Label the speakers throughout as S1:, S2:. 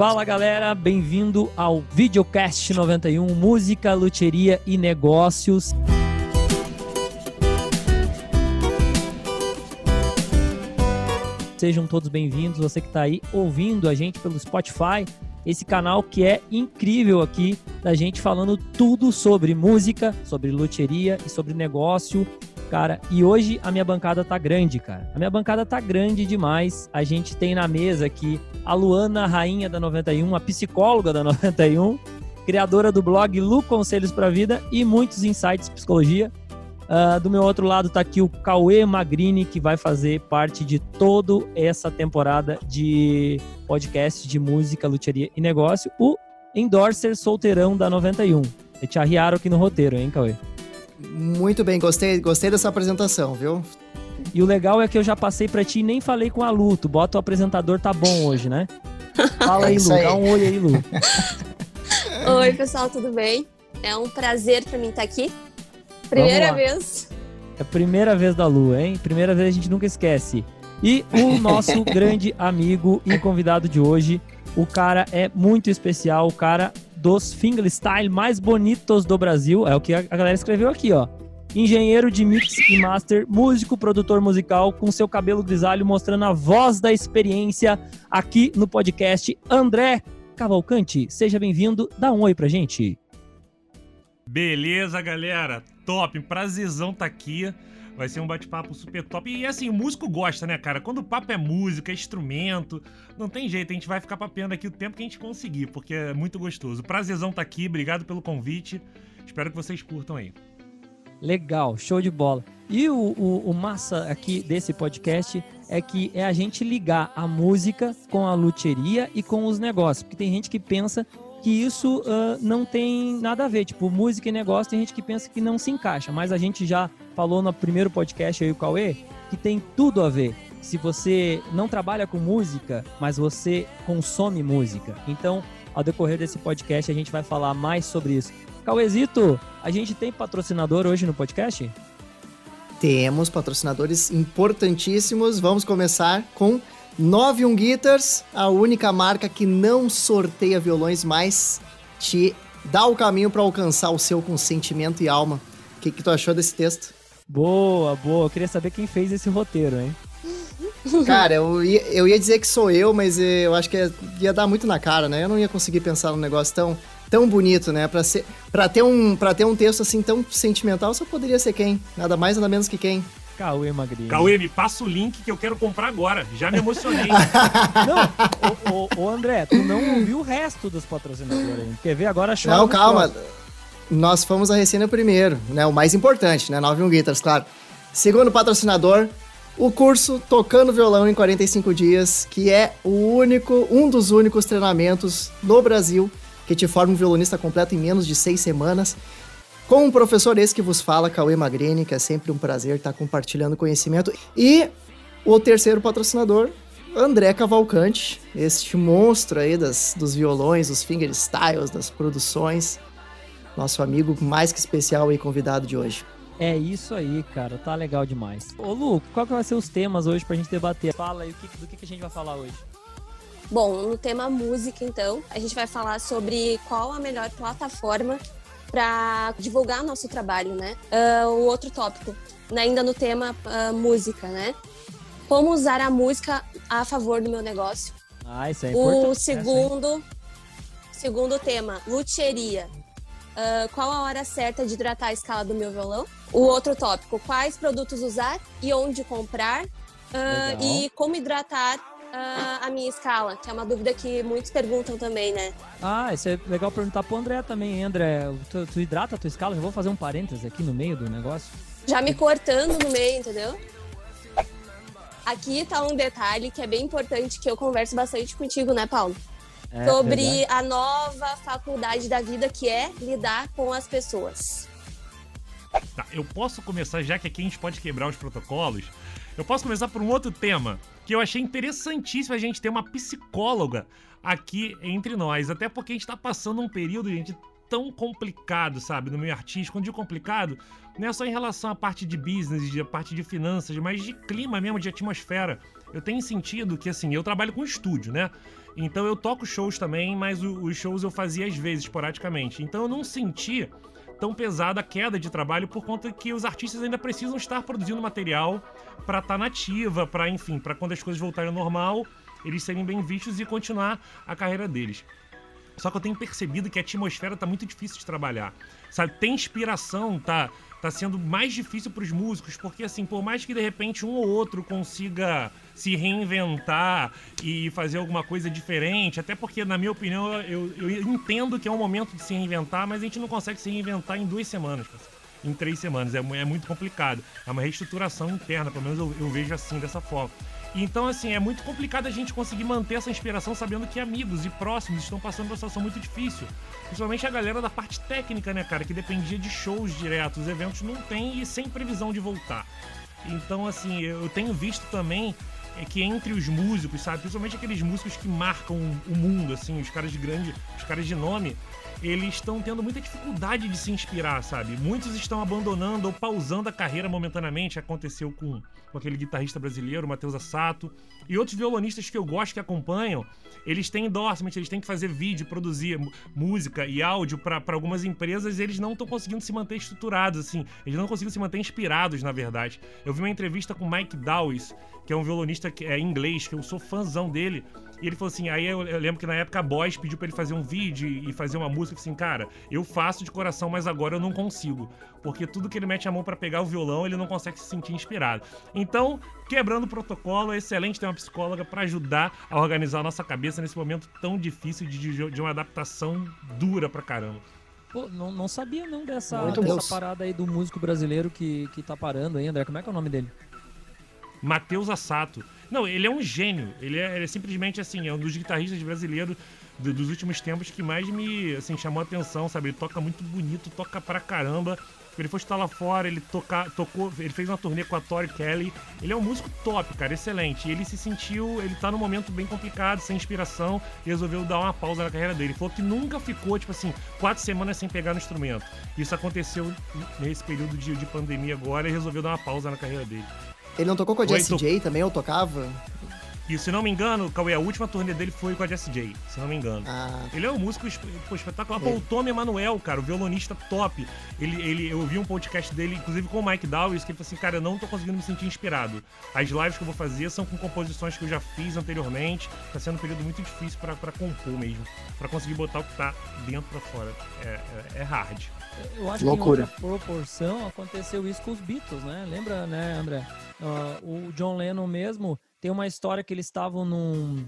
S1: Fala galera, bem-vindo ao Videocast 91 Música, Luteria e Negócios. Sejam todos bem-vindos, você que está aí ouvindo a gente pelo Spotify, esse canal que é incrível aqui, da gente falando tudo sobre música, sobre luteria e sobre negócio Cara, e hoje a minha bancada tá grande, cara. A minha bancada tá grande demais. A gente tem na mesa aqui a Luana, rainha da 91, a psicóloga da 91, criadora do blog Lu Conselhos para Vida e muitos insights de psicologia. Uh, do meu outro lado tá aqui o Cauê Magrini, que vai fazer parte de toda essa temporada de podcast de música, luteria e negócio. O endorser solteirão da 91. E te arriaram aqui no roteiro, hein, Cauê?
S2: Muito bem, gostei, gostei dessa apresentação, viu?
S1: E o legal é que eu já passei para ti e nem falei com a Lu. Tu bota o apresentador, tá bom hoje, né? Fala aí, é Lu. Aí. Dá um oi aí, Lu.
S3: oi, pessoal, tudo bem? É um prazer para mim estar aqui. Primeira vez.
S1: É a primeira vez da Lu, hein? Primeira vez a gente nunca esquece. E o nosso grande amigo e convidado de hoje, o cara é muito especial, o cara dos fingerstyle mais bonitos do Brasil. É o que a galera escreveu aqui, ó. Engenheiro de mix e master, músico, produtor musical, com seu cabelo grisalho mostrando a voz da experiência aqui no podcast. André Cavalcante, seja bem-vindo. Dá um oi pra gente.
S4: Beleza, galera. Top. Prazerzão tá aqui. Vai ser um bate-papo super top. E assim, o músico gosta, né, cara? Quando o papo é música, é instrumento, não tem jeito, a gente vai ficar papeando aqui o tempo que a gente conseguir, porque é muito gostoso. Prazerzão tá aqui, obrigado pelo convite. Espero que vocês curtam aí.
S1: Legal, show de bola. E o, o, o, massa aqui desse podcast é que é a gente ligar a música com a luteria e com os negócios. Porque tem gente que pensa que isso uh, não tem nada a ver. Tipo, música e negócio, tem gente que pensa que não se encaixa. Mas a gente já falou no primeiro podcast aí, o Cauê, que tem tudo a ver. Se você não trabalha com música, mas você consome música. Então, ao decorrer desse podcast, a gente vai falar mais sobre isso. Cauêzito, a gente tem patrocinador hoje no podcast?
S2: Temos patrocinadores importantíssimos. Vamos começar com 91 Guitars, a única marca que não sorteia violões, mas te dá o caminho para alcançar o seu consentimento e alma. O que, que tu achou desse texto?
S1: Boa, boa. Eu queria saber quem fez esse roteiro, hein?
S2: Cara, eu ia, eu ia dizer que sou eu, mas eu acho que ia, ia dar muito na cara, né? Eu não ia conseguir pensar num negócio tão, tão bonito, né? Pra, ser, pra, ter um, pra ter um texto assim tão sentimental, só poderia ser quem? Nada mais, nada menos que quem?
S4: Cauê Magrinho. Cauê, me passa o link que eu quero comprar agora. Já me emocionei.
S1: não, o, André, tu não ouviu o resto dos patrocinadores aí. Quer ver? Agora chora
S2: Não, calma. Próximo. Nós fomos a Recena primeiro, né? O mais importante, né? 91 Guitars, claro. Segundo patrocinador, o curso Tocando Violão em 45 Dias, que é o único, um dos únicos treinamentos no Brasil que te forma um violonista completo em menos de seis semanas. Com o professor esse que vos fala, Cauê Magrini, que é sempre um prazer estar compartilhando conhecimento. E o terceiro patrocinador, André Cavalcante, este monstro aí das, dos violões, dos fingerstyles, das produções. Nosso amigo mais que especial e convidado de hoje.
S1: É isso aí, cara. Tá legal demais. Ô, Lu, qual que vai ser os temas hoje pra gente debater? Fala aí do que, que a gente vai falar hoje.
S3: Bom, no tema música, então, a gente vai falar sobre qual a melhor plataforma para divulgar nosso trabalho, né? Uh, o outro tópico, né, ainda no tema uh, música, né? Como usar a música a favor do meu negócio.
S1: Ah, isso é importante.
S3: O segundo, segundo tema, luteria. Uh, qual a hora certa de hidratar a escala do meu violão? O outro tópico, quais produtos usar e onde comprar? e como hidratar uh, a minha escala, que é uma dúvida que muitos perguntam também, né?
S1: Ah, isso é legal perguntar pro André também, André. Tu, tu hidrata a tua escala? Já vou fazer um parênteses aqui no meio do negócio.
S3: Já me cortando no meio, entendeu? Aqui tá um detalhe que é bem importante, que eu converso bastante contigo, né, Paulo? É, Sobre verdade. a nova faculdade da vida que é lidar com as pessoas.
S4: Tá, eu posso começar, já que aqui a gente pode quebrar os protocolos, eu posso começar por um outro tema que eu achei interessantíssimo a gente ter uma psicóloga aqui entre nós. Até porque a gente tá passando um período, gente, tão complicado, sabe, no meio artístico. Quando digo complicado, não é só em relação à parte de business, de parte de finanças, mas de clima mesmo, de atmosfera. Eu tenho sentido que, assim, eu trabalho com estúdio, né? Então eu toco shows também, mas os shows eu fazia às vezes, esporadicamente. Então eu não senti tão pesada a queda de trabalho por conta que os artistas ainda precisam estar produzindo material para estar tá nativa, para enfim, para quando as coisas voltarem ao normal, eles serem bem vistos e continuar a carreira deles. Só que eu tenho percebido que a atmosfera tá muito difícil de trabalhar. Sabe, tem inspiração, tá tá sendo mais difícil para os músicos, porque assim, por mais que de repente um ou outro consiga se reinventar e fazer alguma coisa diferente, até porque, na minha opinião, eu, eu entendo que é um momento de se reinventar, mas a gente não consegue se reinventar em duas semanas, em três semanas. É, é muito complicado. É uma reestruturação interna, pelo menos eu, eu vejo assim, dessa forma. Então, assim, é muito complicado a gente conseguir manter essa inspiração sabendo que amigos e próximos estão passando por uma situação muito difícil. Principalmente a galera da parte técnica, né, cara, que dependia de shows diretos. Os eventos não tem e sem previsão de voltar. Então, assim, eu tenho visto também é que entre os músicos, sabe, principalmente aqueles músicos que marcam o mundo, assim, os caras de grande, os caras de nome, eles estão tendo muita dificuldade de se inspirar, sabe? Muitos estão abandonando ou pausando a carreira momentaneamente. Aconteceu com, com aquele guitarrista brasileiro, Matheus Assato. E outros violonistas que eu gosto que acompanham, eles têm endorsement, eles têm que fazer vídeo, produzir música e áudio para algumas empresas e eles não estão conseguindo se manter estruturados, assim. Eles não conseguem se manter inspirados, na verdade. Eu vi uma entrevista com Mike Dawes, que é um violonista que é inglês, que eu sou fãzão dele. E ele falou assim: aí eu, eu, lembro que na época a Boys pediu pra ele fazer um vídeo e fazer uma música assim, cara, eu faço de coração, mas agora eu não consigo. Porque tudo que ele mete a mão para pegar o violão, ele não consegue se sentir inspirado. Então, quebrando o protocolo, é excelente ter uma psicóloga para ajudar a organizar a nossa cabeça nesse momento tão difícil de, de uma adaptação dura pra caramba.
S1: Pô, não, não sabia não dessa, dessa parada aí do músico brasileiro que, que tá parando aí, André. Como é que é o nome dele?
S4: Matheus Assato. Não, ele é um gênio. Ele é, ele é simplesmente assim, é um dos guitarristas brasileiros do, dos últimos tempos que mais me assim, chamou a atenção, sabe? Ele toca muito bonito, toca pra caramba. Ele foi estar lá fora, ele toca, tocou, ele fez uma turnê com a Tori Kelly. Ele é um músico top, cara, excelente. Ele se sentiu, ele tá num momento bem complicado, sem inspiração, e resolveu dar uma pausa na carreira dele. Ele falou que nunca ficou, tipo assim, quatro semanas sem pegar no instrumento. Isso aconteceu nesse período de, de pandemia agora e resolveu dar uma pausa na carreira dele.
S2: Ele não tocou com a Jessie J também, ou tocava?
S4: E se não me engano, Cauê, a última turnê dele foi com a Jessie J, se não me engano. Ah. Ele é um músico pô, espetacular. Pô, o Tommy Emanuel, cara, o violonista top. Ele, ele, eu vi um podcast dele, inclusive com o Mike Dawes, que ele falou assim, cara, eu não tô conseguindo me sentir inspirado. As lives que eu vou fazer são com composições que eu já fiz anteriormente. Tá sendo um período muito difícil para compor mesmo. para conseguir botar o que tá dentro pra fora. É, é, é hard.
S1: Eu acho Loucura. que em outra proporção aconteceu isso com os Beatles, né? Lembra, né, André? Uh, o John Lennon mesmo tem uma história que eles estavam num,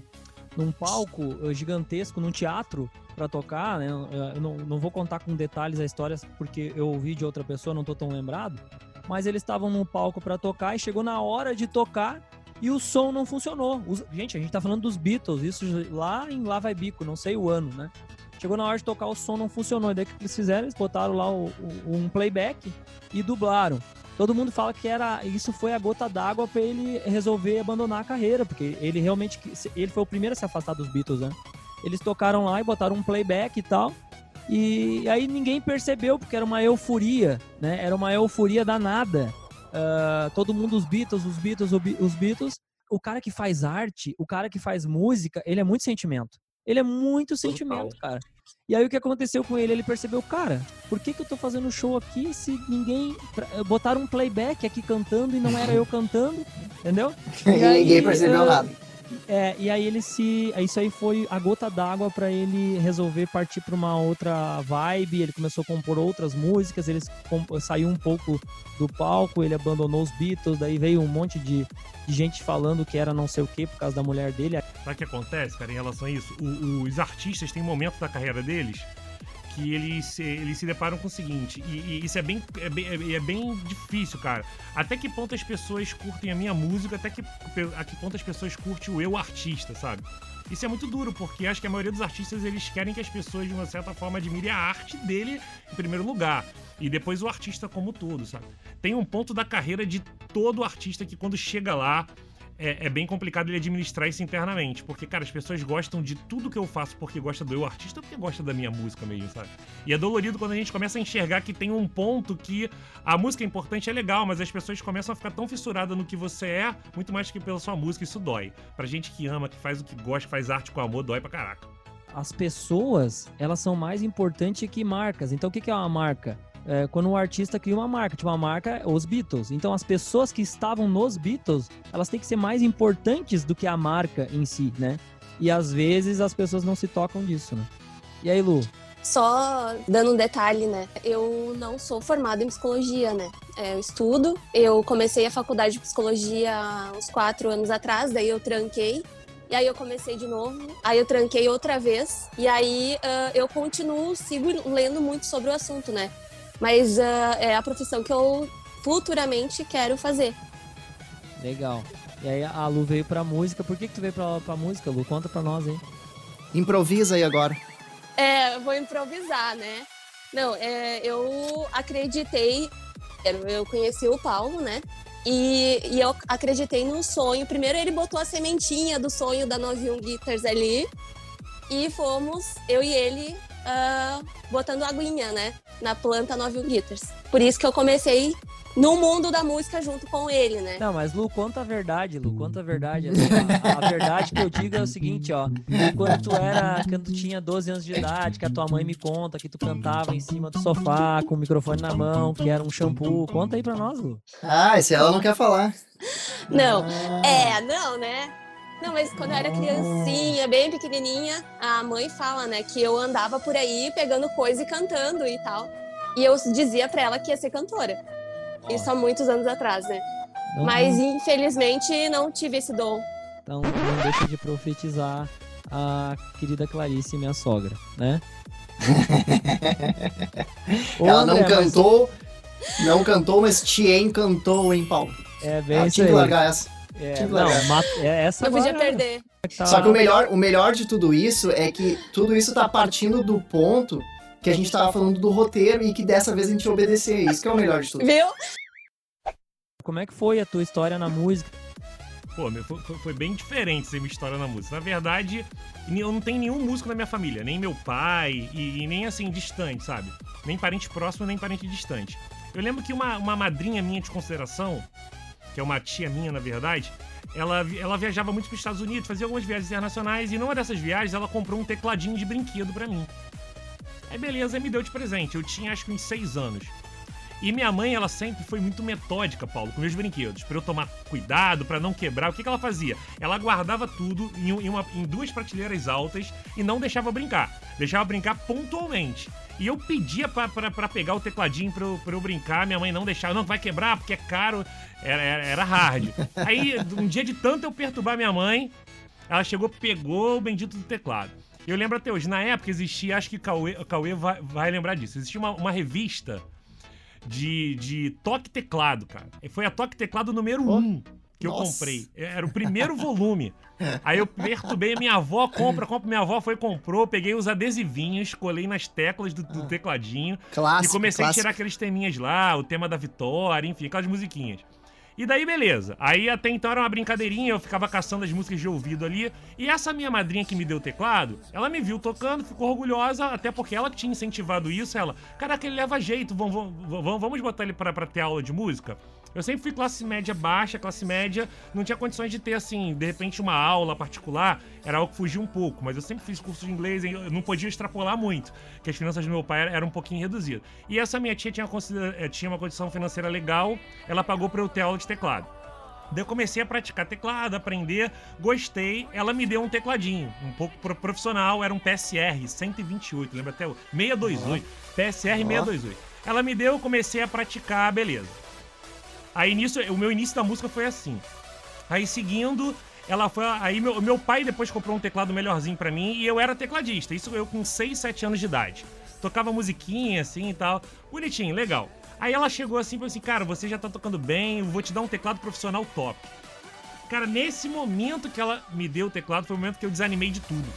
S1: num palco uh, gigantesco, num teatro, para tocar, né? Eu não, não vou contar com detalhes a história porque eu ouvi de outra pessoa, não tô tão lembrado. Mas eles estavam num palco para tocar e chegou na hora de tocar e o som não funcionou. Os, gente, a gente tá falando dos Beatles, isso lá em Lá Vai Bico, não sei o ano, né? Chegou na hora de tocar, o som não funcionou. E daí o que eles fizeram? Eles botaram lá o, o, um playback e dublaram. Todo mundo fala que era isso foi a gota d'água para ele resolver abandonar a carreira, porque ele realmente ele foi o primeiro a se afastar dos Beatles, né? Eles tocaram lá e botaram um playback e tal. E aí ninguém percebeu, porque era uma euforia, né? Era uma euforia danada. Uh, todo mundo, os Beatles, os Beatles, os Beatles. O cara que faz arte, o cara que faz música, ele é muito sentimento. Ele é muito sentimento, cara. E aí o que aconteceu com ele? Ele percebeu, cara, por que, que eu tô fazendo show aqui se ninguém. Botaram um playback aqui cantando e não era eu cantando, entendeu?
S2: E aí, ninguém percebeu uh, nada.
S1: É, e aí ele se. Isso aí foi a gota d'água para ele resolver partir para uma outra vibe. Ele começou a compor outras músicas, ele saiu um pouco do palco, ele abandonou os Beatles, daí veio um monte de, de gente falando que era não sei o que por causa da mulher dele.
S4: Sabe o que acontece, cara, em relação a isso? O, os artistas têm um momento da carreira deles que eles, eles se deparam com o seguinte, e, e isso é bem, é, bem, é bem difícil, cara. Até que ponto as pessoas curtem a minha música, até que, a que ponto as pessoas curtem o eu artista, sabe? Isso é muito duro, porque acho que a maioria dos artistas eles querem que as pessoas, de uma certa forma, admirem a arte dele em primeiro lugar. E depois o artista como todo, sabe? Tem um ponto da carreira de todo artista que quando chega lá, é, é, bem complicado ele administrar isso internamente. Porque, cara, as pessoas gostam de tudo que eu faço porque gosta do eu artista ou porque gosta da minha música mesmo, sabe? E é dolorido quando a gente começa a enxergar que tem um ponto que a música é importante, é legal, mas as pessoas começam a ficar tão fissuradas no que você é, muito mais que pela sua música, isso dói. Pra gente que ama, que faz o que gosta, faz arte com amor, dói pra caraca.
S1: As pessoas, elas são mais importantes que marcas. Então, o que é uma marca? É, quando um artista cria uma marca, tipo uma marca, os Beatles. Então as pessoas que estavam nos Beatles, elas têm que ser mais importantes do que a marca em si, né? E às vezes as pessoas não se tocam disso, né? E aí, Lu?
S3: Só dando um detalhe, né? Eu não sou formada em psicologia, né? É, eu estudo. Eu comecei a faculdade de psicologia uns quatro anos atrás, daí eu tranquei. E aí eu comecei de novo, aí eu tranquei outra vez. E aí uh, eu continuo, sigo lendo muito sobre o assunto, né? Mas uh, é a profissão que eu futuramente quero fazer.
S1: Legal. E aí a Lu veio pra música. Por que, que tu veio pra, pra música, Lu? Conta pra nós, hein?
S2: Improvisa aí agora.
S3: É, vou improvisar, né? Não, é, eu acreditei. Eu conheci o Paulo, né? E, e, eu acreditei no sonho. Primeiro ele botou a sementinha do sonho da 91 Guitars ali. E fomos, eu e ele, uh, botando aguinha, né? Na planta 91 Guitars. Por isso que eu comecei no mundo da música junto com ele, né?
S1: Não, mas Lu, conta a verdade, Lu, conta a verdade. A, a, verdade que eu digo é o seguinte, ó. Quando tu era, quando tu tinha 12 anos de idade, que a tua mãe me conta que tu cantava em cima do sofá com o microfone na mão, que era um shampoo. Conta aí pra nós, Lu.
S2: Ah, esse ela não quer falar.
S3: Não, ah. é, não, né? Não, mas quando eu era criancinha, bem pequenininha, a mãe fala, né, que eu andava por aí pegando coisa e cantando e tal. E eu dizia pra ela que ia ser cantora. Isso há muitos anos atrás, né? Não, mas não. infelizmente não tive esse dom.
S1: Então não deixa de profetizar a querida Clarice, minha sogra, né?
S2: ela André, não cantou, mas... não cantou, mas te encantou, hein, Paulo?
S1: É bem ah, isso
S2: tinha
S1: aí.
S2: que largar essa.
S1: É, não, é, essa
S3: não podia perder.
S2: Tá... Só que o melhor, o melhor de tudo isso é que tudo isso tá partindo do ponto que a gente tava falando do roteiro e que dessa vez a gente obedecer. Isso que é o melhor de tudo.
S3: Viu?
S1: Como é que foi a tua história na música?
S4: Pô, foi, foi, bem diferente essa minha história na música. Na verdade, eu não tenho nenhum músico na minha família, nem meu pai, e, e nem assim, distante, sabe? Nem parente próximo, nem parente distante. Eu lembro que uma, uma madrinha minha de consideração, que é uma tia minha, na verdade, ela, ela viajava muito para os Estados Unidos, fazia algumas viagens internacionais, e numa dessas viagens ela comprou um tecladinho de brinquedo para mim. Aí beleza, me deu de presente. Eu tinha acho que uns seis anos. E minha mãe, ela sempre foi muito metódica, Paulo, com meus brinquedos, para eu tomar cuidado, para não quebrar. O que, que ela fazia? Ela guardava tudo em, uma, em duas prateleiras altas e não deixava brincar. Deixava brincar pontualmente. E eu pedia para pegar o tecladinho pra eu, pra eu brincar, minha mãe não deixava, não, vai quebrar porque é caro, era, era, era hard. Aí, um dia de tanto eu perturbar minha mãe, ela chegou, pegou o bendito do teclado. Eu lembro até hoje, na época existia, acho que Cauê, Cauê vai, vai lembrar disso, existia uma, uma revista de, de toque teclado, cara. Foi a toque teclado número 1 oh, um que nossa. eu comprei. Era o primeiro volume. Aí eu perturbei a minha avó, compra, compra. Minha avó foi, comprou, peguei os adesivinhos, colei nas teclas do, do ah. tecladinho. Clássico, e comecei clássico. a tirar aqueles teminhas lá, o tema da vitória, enfim, aquelas musiquinhas. E daí, beleza. Aí até então era uma brincadeirinha, eu ficava caçando as músicas de ouvido ali. E essa minha madrinha que me deu o teclado, ela me viu tocando, ficou orgulhosa, até porque ela tinha incentivado isso. Ela, caraca, ele leva jeito, vamos, vamos, vamos botar ele pra, pra ter aula de música? Eu sempre fui classe média baixa, classe média, não tinha condições de ter, assim, de repente uma aula particular, era algo que fugia um pouco, mas eu sempre fiz curso de inglês, eu não podia extrapolar muito, que as finanças do meu pai eram um pouquinho reduzidas. E essa minha tia tinha, eh, tinha uma condição financeira legal, ela pagou para eu ter aula de teclado. Daí eu comecei a praticar teclado, aprender, gostei. Ela me deu um tecladinho, um pouco profissional, era um PSR 128, lembra até o 628, PSR 628. Ela me deu, comecei a praticar, beleza. Aí nisso, o meu início da música foi assim. Aí seguindo, ela foi. Aí meu, meu pai depois comprou um teclado melhorzinho para mim e eu era tecladista. Isso eu com 6, 7 anos de idade. Tocava musiquinha assim e tal. Bonitinho, legal. Aí ela chegou assim e falou assim: Cara, você já tá tocando bem, eu vou te dar um teclado profissional top. Cara, nesse momento que ela me deu o teclado, foi o momento que eu desanimei de tudo.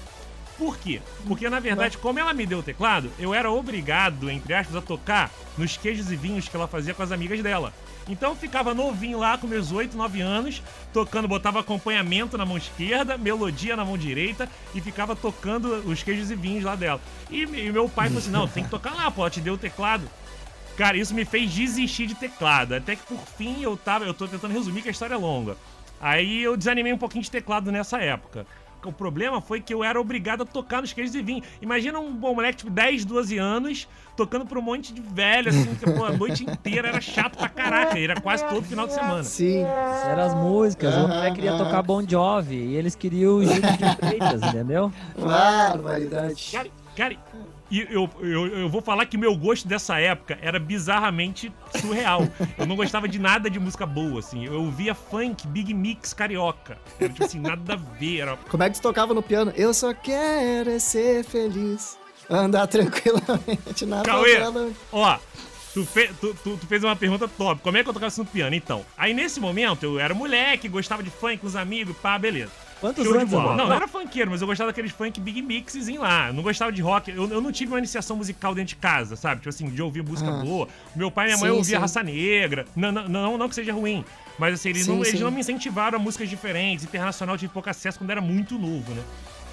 S4: Por quê? Porque, na verdade, como ela me deu o teclado, eu era obrigado, entre aspas, a tocar nos queijos e vinhos que ela fazia com as amigas dela. Então ficava novinho lá com meus 8, 9 anos, tocando, botava acompanhamento na mão esquerda, melodia na mão direita e ficava tocando os queijos e vinhos lá dela. E, e meu pai falou assim: não, tem que tocar lá, pô, te deu o teclado. Cara, isso me fez desistir de teclado. Até que por fim eu tava. Eu tô tentando resumir que a história é longa. Aí eu desanimei um pouquinho de teclado nessa época. O problema foi que eu era obrigado a tocar nos queijos e vinho. Imagina um bom moleque, tipo, 10, 12 anos, tocando pra um monte de velho, assim, que pô, a noite inteira era chato pra caraca. Era quase todo final de semana.
S2: Sim.
S1: Eram as músicas, o André queria tocar Bon Jovi e eles queriam o Gil de Freitas, entendeu?
S2: Barbaridade.
S4: Cara, cara e eu, eu, eu vou falar que meu gosto dessa época era bizarramente surreal. Eu não gostava de nada de música boa, assim. Eu ouvia funk, big mix carioca. Era tipo assim, nada a ver. Era...
S2: Como é que tu tocava no piano? Eu só quero é ser feliz. Andar tranquilamente na
S4: Cauê,
S2: favela.
S4: ó, tu, fe, tu, tu, tu fez uma pergunta top. Como é que eu tocava isso no piano? Então, aí nesse momento eu era moleque, gostava de funk com os amigos, pá, beleza.
S1: Quantos
S4: Show de
S1: anos,
S4: bola.
S1: amor?
S4: Não, não era funkeiro, mas eu gostava daqueles funk big mixzinho lá. Eu não gostava de rock. Eu, eu não tive uma iniciação musical dentro de casa, sabe? Tipo assim, de ouvir música
S2: Ah.
S4: boa. Meu pai e minha mãe
S2: Sim,
S4: ouviam
S2: sim.
S4: Raça Negra. Não, não, não, não que seja ruim. Mas assim, eles,
S2: Sim,
S4: não, eles não me incentivaram a músicas diferentes. Internacional eu tive pouco acesso quando era muito novo, né?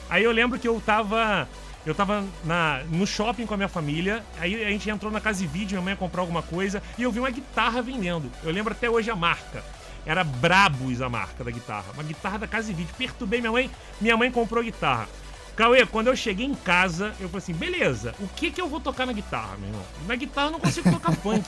S4: Aí eu lembro que eu tava. Eu tava na, no shopping com a minha família, aí a gente entrou na casa de vídeo, minha mãe ia comprar alguma coisa, e eu vi uma guitarra vendendo. Eu lembro até hoje a marca. Era Brabus a marca da guitarra. Uma guitarra da casa de vídeo. Perturbei minha mãe, minha mãe comprou a guitarra. Cauê, quando eu cheguei em casa, eu falei assim, beleza, o que que eu vou tocar na guitarra, meu irmão? Na guitarra eu não consigo tocar funk.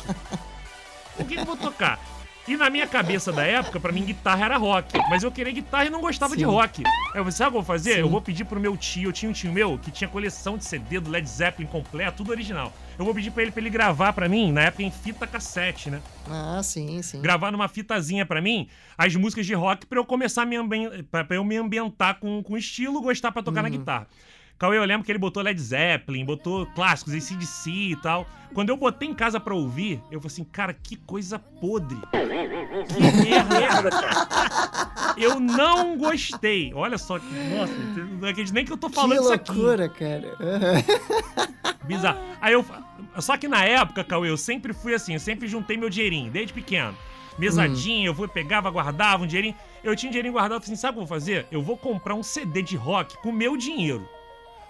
S4: O que que eu vou tocar? E na minha cabeça da época, pra mim, guitarra era rock. Mas eu queria guitarra e não gostava de
S2: Sim.
S4: rock. Eu falei, sabe o que eu vou fazer?
S2: Sim.
S4: Eu vou pedir pro meu tio, eu tinha um tio meu que tinha coleção de CD do Led Zeppelin completo, tudo original. Eu vou pedir pra ele pra ele gravar pra mim, na época em fita cassete, né?
S2: Ah, sim, sim.
S4: gravar numa fitazinha pra mim as músicas de rock pra eu começar a me ambientar, pra eu me ambientar com, com estilo, gostar pra tocar na guitarra. Cauê, eu lembro que ele botou Led Zeppelin, botou clássicos, ACDC e tal. Quando eu botei em casa pra ouvir, eu falei assim, cara, que coisa podre. Que merda, cara. Eu não gostei. Olha só que. Nossa, não acredito nem que eu tô falando
S2: que
S4: isso aqui.
S2: loucura, cara.
S4: Bizarro. Aí eu. Só que na época, Cauê, eu sempre fui assim, eu sempre juntei meu dinheirinho, desde pequeno. Mesadinha, eu vou, pegava, guardava um dinheirinho. Eu tinha um dinheirinho guardado, eu falei assim, sabe o que eu vou fazer? Eu vou comprar um CD de rock com meu dinheiro.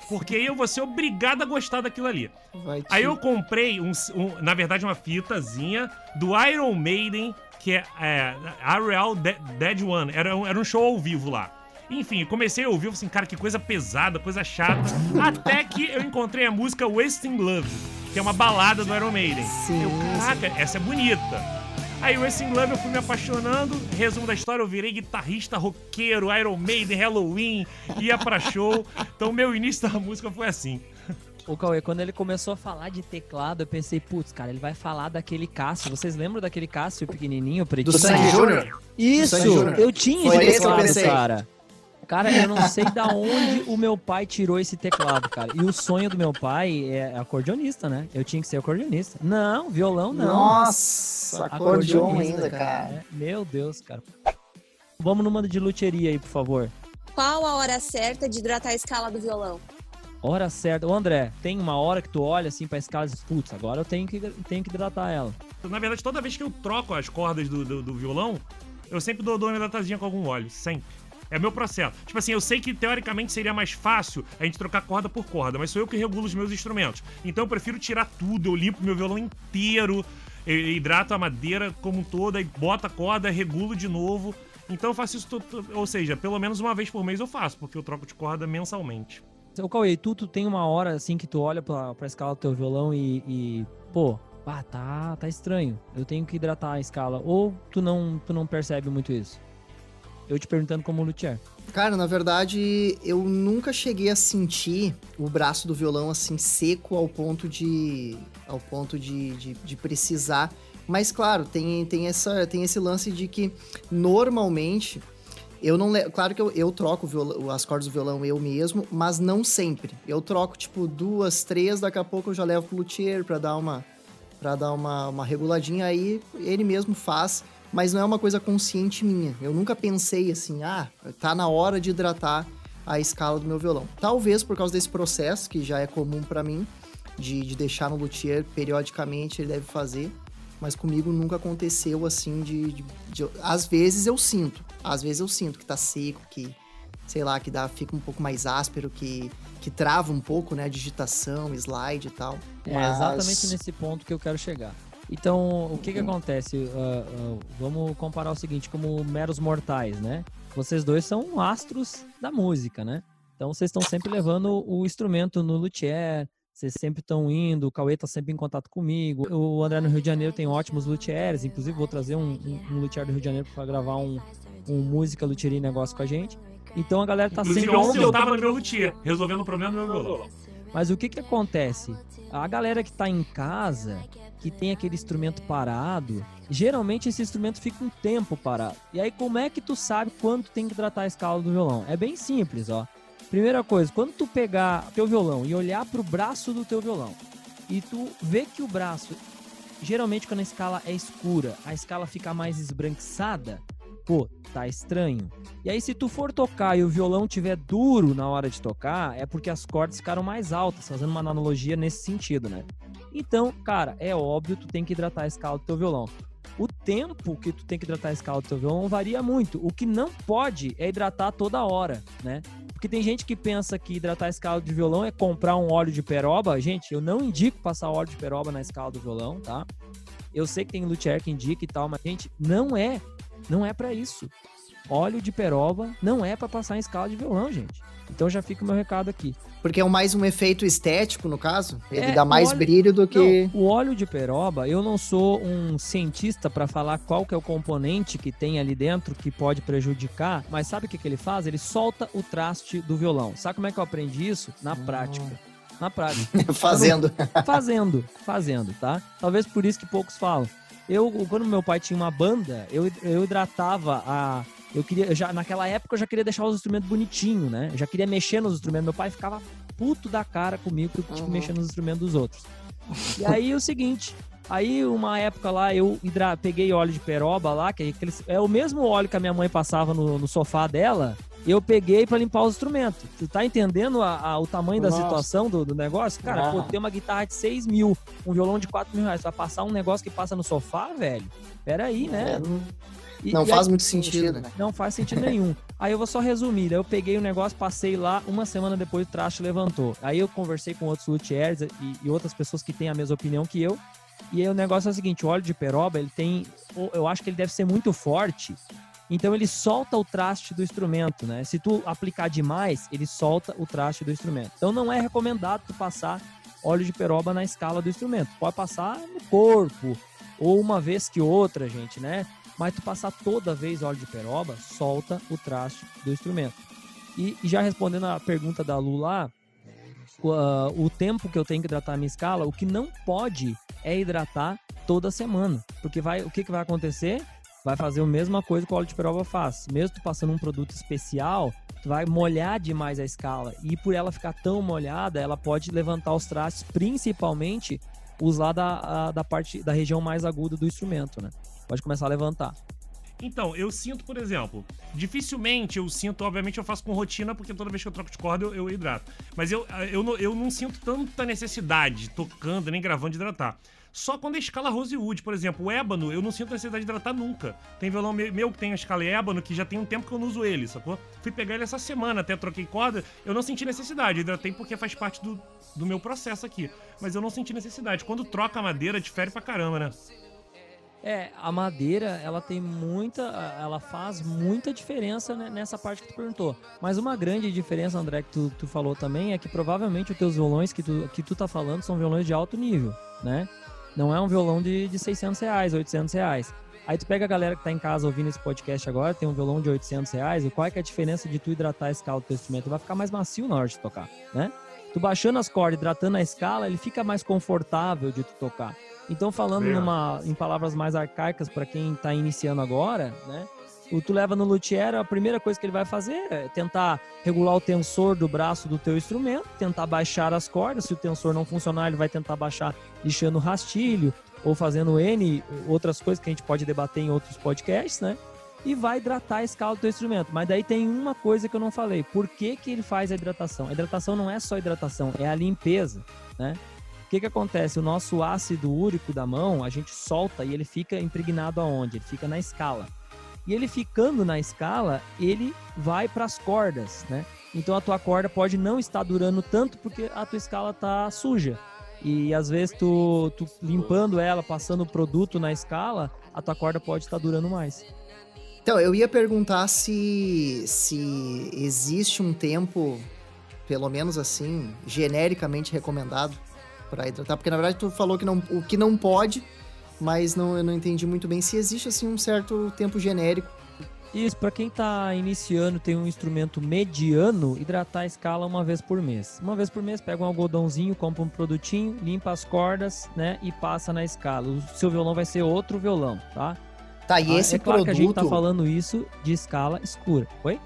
S4: Porque aí eu vou ser obrigado a gostar daquilo ali.
S2: Vai te...
S4: Aí eu comprei, um, um- na verdade, uma fitazinha do Iron Maiden, que é, é Ariel De- Dead One. Era um, era um show ao vivo lá. Enfim, comecei a ouvir, assim, cara, que coisa pesada, coisa chata. até que eu encontrei a música Wasting Love, que é uma balada do Iron Maiden.
S2: Sim,
S4: eu, caraca, essa é bonita. Aí, Wasting Love, eu fui me apaixonando. Resumo da história, eu virei guitarrista, roqueiro, Iron Maiden, Halloween, ia pra show. Então, meu início da música foi assim.
S1: O Cauê, quando ele começou a falar de teclado, eu pensei, putz, cara, ele vai falar daquele Cássio. Vocês lembram daquele Cássio pequenininho, pretinho?
S2: Do Sandy Júnior?
S1: Isso!
S2: Sandy.
S1: Eu tinha
S2: Foi
S1: esse
S2: esse que eu
S1: teclado,
S2: pensei.
S1: cara. Cara, eu não sei da onde o meu pai tirou esse teclado, cara. E o sonho do meu pai é acordeonista, né? Eu tinha que ser acordeonista. Não, violão não.
S2: Nossa, acordeon ainda, cara.
S1: É, Meu Deus, cara. Vamos numa de luteria aí, por favor.
S3: Qual a hora certa de hidratar a escala do violão?
S1: Hora certa. Ô, André, tem uma hora que tu olha assim pra escala e diz, putz, agora eu tenho que, tenho que hidratar ela.
S4: Na verdade, toda vez que eu troco as cordas do, do, do violão, eu sempre dou, dou uma hidratadinha com algum óleo. Sempre. É meu processo. Tipo assim, eu sei que teoricamente seria mais fácil a gente trocar corda por corda, mas sou eu que regulo os meus instrumentos. Então eu prefiro tirar tudo, eu limpo meu violão inteiro, hidrato a madeira como um todo, aí boto a corda, regulo de novo. Então eu faço isso, to- ou seja, pelo menos uma vez por mês eu faço, porque eu troco de corda mensalmente.
S1: Ô, Cauê, tu, tu tem uma hora assim que tu olha pra, pra escala do teu violão e, e, pô, ah, tá, tá estranho. Eu tenho que hidratar a escala. Ou tu não, tu não percebe muito isso? Eu te perguntando como luthier.
S2: Cara, na verdade, eu nunca cheguei a sentir o braço do violão assim seco ao ponto de ao ponto de, de, de precisar. Mas claro, tem, tem, essa, tem esse lance de que normalmente eu não claro que eu, eu troco violão- as cordas do violão eu mesmo, mas não sempre. Eu troco tipo duas, três, daqui a pouco eu já levo pro luthier para dar uma para dar uma, uma reguladinha aí, ele mesmo faz, mas não é uma coisa consciente minha. Eu nunca pensei assim, ah, tá na hora de hidratar a escala do meu violão. Talvez por causa desse processo, que já é comum para mim, de, de deixar no luthier periodicamente, ele deve fazer. mas comigo nunca aconteceu assim de, de, de, Às vezes eu sinto. Às vezes eu sinto que tá seco, que. Sei lá, que dá, fica um pouco mais áspero, que, que trava um pouco, né? A digitação, slide e tal.
S1: É mas... exatamente nesse ponto que eu quero chegar. Então, o que que acontece? Uh, uh, vamos comparar o seguinte, como meros mortais, né? Vocês dois são astros da música, né? Então, vocês estão sempre levando o instrumento no luthier, vocês sempre estão indo, o Cauê tá sempre em contato comigo. O André no Rio de Janeiro tem ótimos luthieres, inclusive vou trazer um, um, um luthier do Rio de Janeiro para gravar um, um música, luthieria e negócio com a gente. Então a galera tá
S4: inclusive,
S1: sempre...
S4: ontem eu tava no meu luthier, resolvendo o problema do meu violão.
S1: Mas o que que acontece? A galera que tá em casa, que tem aquele instrumento parado, geralmente esse instrumento fica um tempo parado. E aí como é que tu sabe quando tem que tratar a escala do violão? É bem simples, ó. Primeira coisa, quando tu pegar teu violão e olhar para o braço do teu violão e tu vê que o braço, geralmente quando a escala é escura, a escala fica mais esbranquiçada, pô, tá estranho. E aí se tu for tocar e o violão tiver duro na hora de tocar, é porque as cordas ficaram mais altas, fazendo uma analogia nesse sentido, né? Então, cara, é óbvio, tu tem que hidratar a escala do teu violão. O tempo que tu tem que hidratar a escala do teu violão varia muito. O que não pode é hidratar toda hora, né? Porque tem gente que pensa que hidratar a escala de violão é comprar um óleo de peroba. Gente, eu não indico passar óleo de peroba na escala do violão, tá? Eu sei que tem luthier que indica e tal, mas, gente, não é. Não é para isso. Óleo de peroba não é para passar em escala de violão, gente. Então já fica o meu recado aqui.
S2: Porque é mais um efeito estético, no caso? Ele é, dá mais óleo... brilho do que.
S1: Não, o óleo de peroba, eu não sou um cientista para falar qual que é o componente que tem ali dentro que pode prejudicar, mas sabe o que, que ele faz? Ele solta o traste do violão. Sabe como é que eu aprendi isso? Na hum. prática. Na prática.
S2: fazendo.
S1: fazendo, fazendo, tá? Talvez por isso que poucos falam. Eu, quando meu pai tinha uma banda, eu, eu hidratava a, eu queria, eu já, naquela época eu já queria deixar os instrumentos bonitinhos, né? Eu já queria mexer nos instrumentos. Meu pai ficava puto da cara comigo porque eu tinha que mexer nos instrumentos dos outros. E aí o seguinte, aí uma época lá eu hidra, peguei óleo de peroba lá, que é, aqueles, é o mesmo óleo que a minha mãe passava no, no sofá dela, eu peguei para limpar os instrumentos. Tu tá entendendo a, a, o tamanho Nossa. da situação do, do negócio? Cara, ah. pô, tem uma guitarra de 6 mil, um violão de 4 mil reais, vai passar um negócio que passa no sofá, velho? Pera aí, né?
S2: É, não... E, não e faz aí, muito sentido, né?
S1: Não faz sentido nenhum. Aí eu vou só resumir. Daí eu peguei o negócio, passei lá, uma semana depois o traste levantou. Aí eu conversei com outros luthiers e, e outras pessoas que têm a mesma opinião que eu. E aí o negócio é o seguinte: o óleo de peroba, ele tem. Eu acho que ele deve ser muito forte. Então ele solta o traste do instrumento, né? Se tu aplicar demais, ele solta o traste do instrumento. Então não é recomendado tu passar óleo de peroba na escala do instrumento. Pode passar no corpo ou uma vez que outra, gente, né? mas tu passar toda vez óleo de peroba, solta o traste do instrumento. E, já respondendo a pergunta da Lu lá, uh, o tempo que eu tenho que hidratar a minha escala, o que não pode é hidratar toda semana. Porque vai, o que, que vai acontecer? Vai fazer a mesma coisa que o óleo de peroba faz. Mesmo tu passando um produto especial, tu vai molhar demais a escala. E por ela ficar tão molhada, ela pode levantar os trastes, principalmente os lá da, a, da parte da região mais aguda do instrumento, né? pode começar a levantar.
S4: Então, eu sinto, por exemplo, dificilmente eu sinto, obviamente eu faço com rotina, porque toda vez que eu troco de corda eu, eu hidrato. Mas eu, eu, não, eu não sinto tanta necessidade, tocando nem gravando, de hidratar. Só quando é escala Rosewood, por exemplo, o ébano, eu não sinto necessidade de hidratar nunca. Tem violão meu que tem a escala ébano, que já tem um tempo que eu não uso ele, sacou? Fui pegar ele essa semana, até troquei corda, eu não senti necessidade. Hidratei porque faz parte do, do meu processo aqui. Mas eu não senti necessidade. Quando troca a madeira, difere pra caramba, né?
S1: É, a madeira, ela tem muita, ela faz muita diferença nessa parte que tu perguntou. Mas uma grande diferença, André, que tu, tu falou também, é que provavelmente os teus violões que tu, que tu tá falando são violões de alto nível, né? Não é um violão de, de 600 reais, 800 reais. Aí tu pega a galera que tá em casa ouvindo esse podcast agora, tem um violão de 800 reais, qual é, que é a diferença de tu hidratar a escala do teu instrumento? Vai ficar mais macio na hora de tocar, né? Tu baixando as cordas, hidratando a escala, ele fica mais confortável de tu tocar. Então, falando numa, em palavras mais arcaicas para quem está iniciando agora, né? O tu leva no luthier, a primeira coisa que ele vai fazer é tentar regular o tensor do braço do teu instrumento, tentar baixar as cordas. Se o tensor não funcionar, ele vai tentar baixar lixando o rastilho ou fazendo N outras coisas que a gente pode debater em outros podcasts, né? E vai hidratar a escala do teu instrumento. Mas daí tem uma coisa que eu não falei. Por que, que ele faz a hidratação? A hidratação não é só hidratação, é a limpeza, né? O que que acontece? O nosso ácido úrico da mão, a gente solta e ele fica impregnado aonde? Ele fica na escala. E ele ficando na escala, ele vai para as cordas, né? Então a tua corda pode não estar durando tanto porque a tua escala tá suja. E às vezes tu, tu limpando ela, passando o produto na escala, a tua corda pode estar durando mais.
S2: Então, eu ia perguntar se, se existe um tempo, pelo menos assim, genericamente recomendado para hidratar, porque na verdade tu falou que não, o que não pode, mas não, eu não entendi muito bem se existe assim um certo tempo genérico.
S1: Isso, para quem tá iniciando, tem um instrumento mediano, hidratar a escala uma vez por mês. Uma vez por mês, pega um algodãozinho, compra um produtinho, limpa as cordas, né, e passa na escala. O seu violão vai ser outro violão, tá?
S2: Tá, e
S1: Ah,
S2: esse
S1: é claro
S2: produto.
S1: que a gente tá falando isso de escala escura. Oi?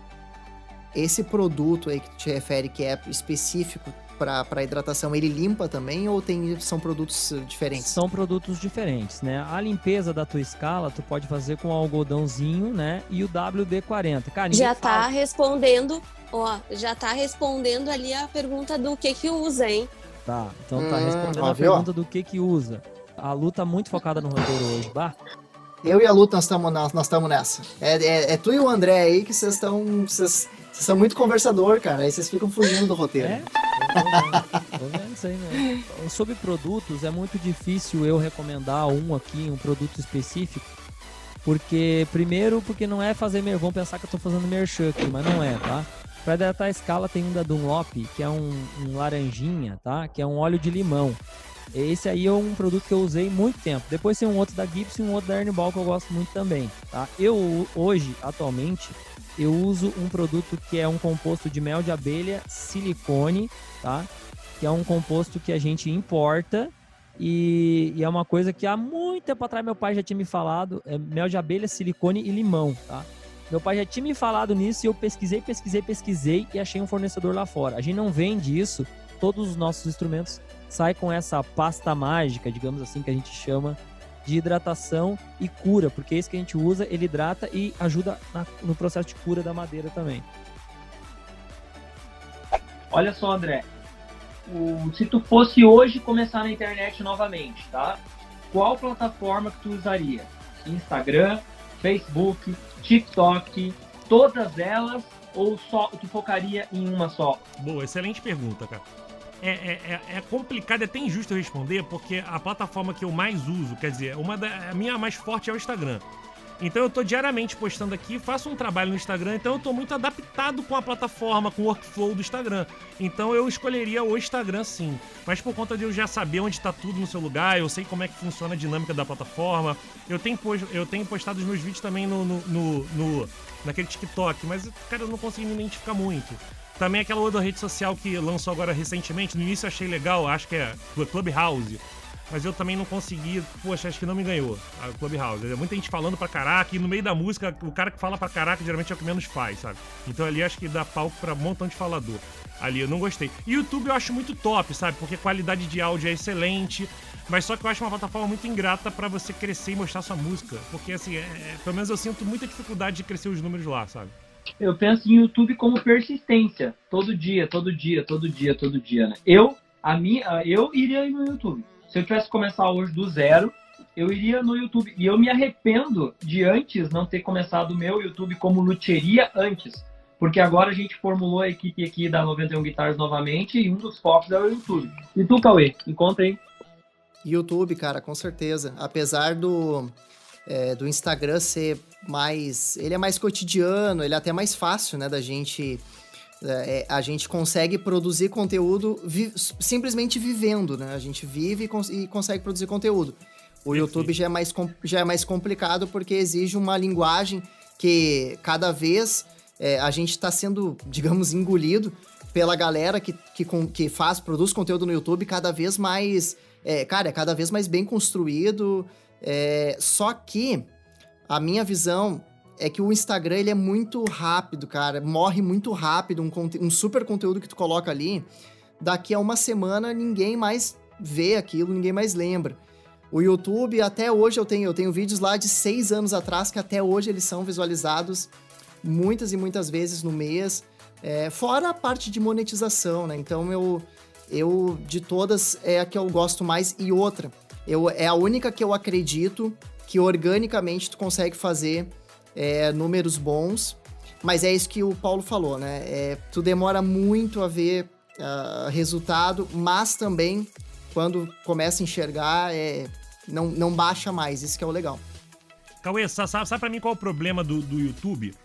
S2: Esse produto aí que tu te refere, que é específico para hidratação, ele limpa também ou tem, são produtos eh, diferentes?
S1: São produtos diferentes, né? A limpeza da tua escala, tu pode fazer com o algodãozinho, né? E o WD-40. Cara,
S3: Já tá
S1: fala-
S3: respondendo, ó, já tá respondendo ali a pergunta do que que usa, hein?
S1: Tá, então tá
S2: Hum,
S1: respondendo
S2: ó,
S1: a
S2: viu?
S1: pergunta do que que usa. A Lu tá muito focada no roteiro hoje, bah.
S2: Eu e a Luta, nós estamos nessa. É, é, é tu e o André aí que vocês estão. Vocês vocês são muito conversador, cara. Aí vocês ficam fugindo do roteiro.
S1: É? Isso aí, né? Sobre produtos, é muito difícil eu recomendar um aqui, um produto específico. Porque, primeiro, porque não é fazer mer... Vão pensar que eu tô fazendo merchan aqui, mas não é, tá? Pra hidratar a escala tem um da Dunlop, que é um, um laranjinha, tá? Que é um óleo de limão. Esse aí é um produto que eu usei muito tempo. Depois tem um outro da Gibson e um outro da Earnball que eu gosto muito também, tá? Eu, hoje, atualmente, eu uso um produto que é um composto de mel de abelha, silicone, tá? Que é um composto que a gente importa e, e é uma coisa que há muito tempo atrás meu pai já tinha me falado, é mel de abelha, silicone e limão, tá? Meu pai já tinha me falado nisso e eu pesquisei, pesquisei, pesquisei e achei um fornecedor lá fora. A gente não vende isso, todos os nossos instrumentos saem com essa pasta mágica, digamos assim, que a gente chama de hidratação e cura, porque esse que a gente usa, ele hidrata e ajuda na- no processo de cura da madeira também.
S5: Olha só, André. O- se tu fosse hoje começar na internet novamente, tá? Qual plataforma que tu usaria? Instagram, Facebook, TikTok, todas elas ou só tu focaria em uma só?
S4: Boa, excelente pergunta, cara. É, é, é, é complicado, é até injusto responder, porque a plataforma que eu mais uso, quer dizer, uma da, a minha mais forte é o Instagram. Então eu tô diariamente postando aqui, faço um trabalho no Instagram, então eu tô muito adaptado com a plataforma, com o workflow do Instagram. Então eu escolheria o Instagram sim. Mas por conta de eu já saber onde tá tudo no seu lugar, eu sei como é que funciona a dinâmica da plataforma. Eu tenho, pos- eu tenho postado os meus vídeos também no, no, no- no- naquele TikTok, mas, cara, eu não consegui me identificar muito. Também aquela outra rede social que lançou agora recentemente, no início eu achei legal, acho que é Clubhouse. Mas eu também não consegui, poxa, acho que não me ganhou a Clubhouse. É muita gente falando pra caraca, e no meio da música, o cara que fala pra caraca geralmente é o que menos faz, sabe? Então ali acho que dá palco pra um montão de falador. Ali eu não gostei. E YouTube eu acho muito top, sabe? Porque a qualidade de áudio é excelente. Mas só que eu acho uma plataforma muito ingrata pra você crescer e mostrar sua música. Porque assim, é- é- pelo menos eu sinto muita dificuldade de crescer os números lá, sabe?
S5: Eu penso em YouTube como persistência. Todo dia, todo dia, todo dia, todo dia, né? Eu, a minha, eu iria no YouTube. Se eu tivesse que começar hoje do zero, eu iria no YouTube. E eu me arrependo de antes não ter começado o meu YouTube como luteria antes. Porque agora a gente formulou a equipe aqui da 91 Guitars novamente e um dos focos é o YouTube. E tu, Cauê? Encontra aí.
S2: YouTube, cara, com certeza. Apesar do, é, do Instagram ser mais. Ele é mais cotidiano, ele é até mais fácil, né, da gente. é, a gente consegue produzir conteúdo vi- simplesmente vivendo, né? A gente vive e, cons- e consegue produzir conteúdo. O
S4: Perfeito.
S2: YouTube já é, mais, já é mais complicado porque exige uma linguagem que cada vez é, a gente está sendo, digamos, engolido pela galera que, que, com- que faz, produz conteúdo no YouTube cada vez mais. é, cara, é cada vez mais bem construído. é, só que a minha visão é que o Instagram ele é muito rápido, cara. Morre muito rápido. Um, um super conteúdo que tu coloca ali. Daqui a uma semana ninguém mais vê aquilo, ninguém mais lembra. O YouTube, até hoje eu tenho, eu tenho vídeos lá de seis anos atrás que até hoje eles são visualizados muitas e muitas vezes no mês. É, fora a parte de monetização, né? Então eu, eu, de todas, é a que eu gosto mais. E outra, eu, é a única que eu acredito que organicamente tu consegue fazer é, números bons. Mas é isso que o Paulo falou, né? É, tu demora muito a ver uh, resultado, mas também quando começa a enxergar, é, não, não baixa mais. Isso que é o legal.
S4: Cauê, sabe, sabe pra mim qual é o problema do, do YouTube?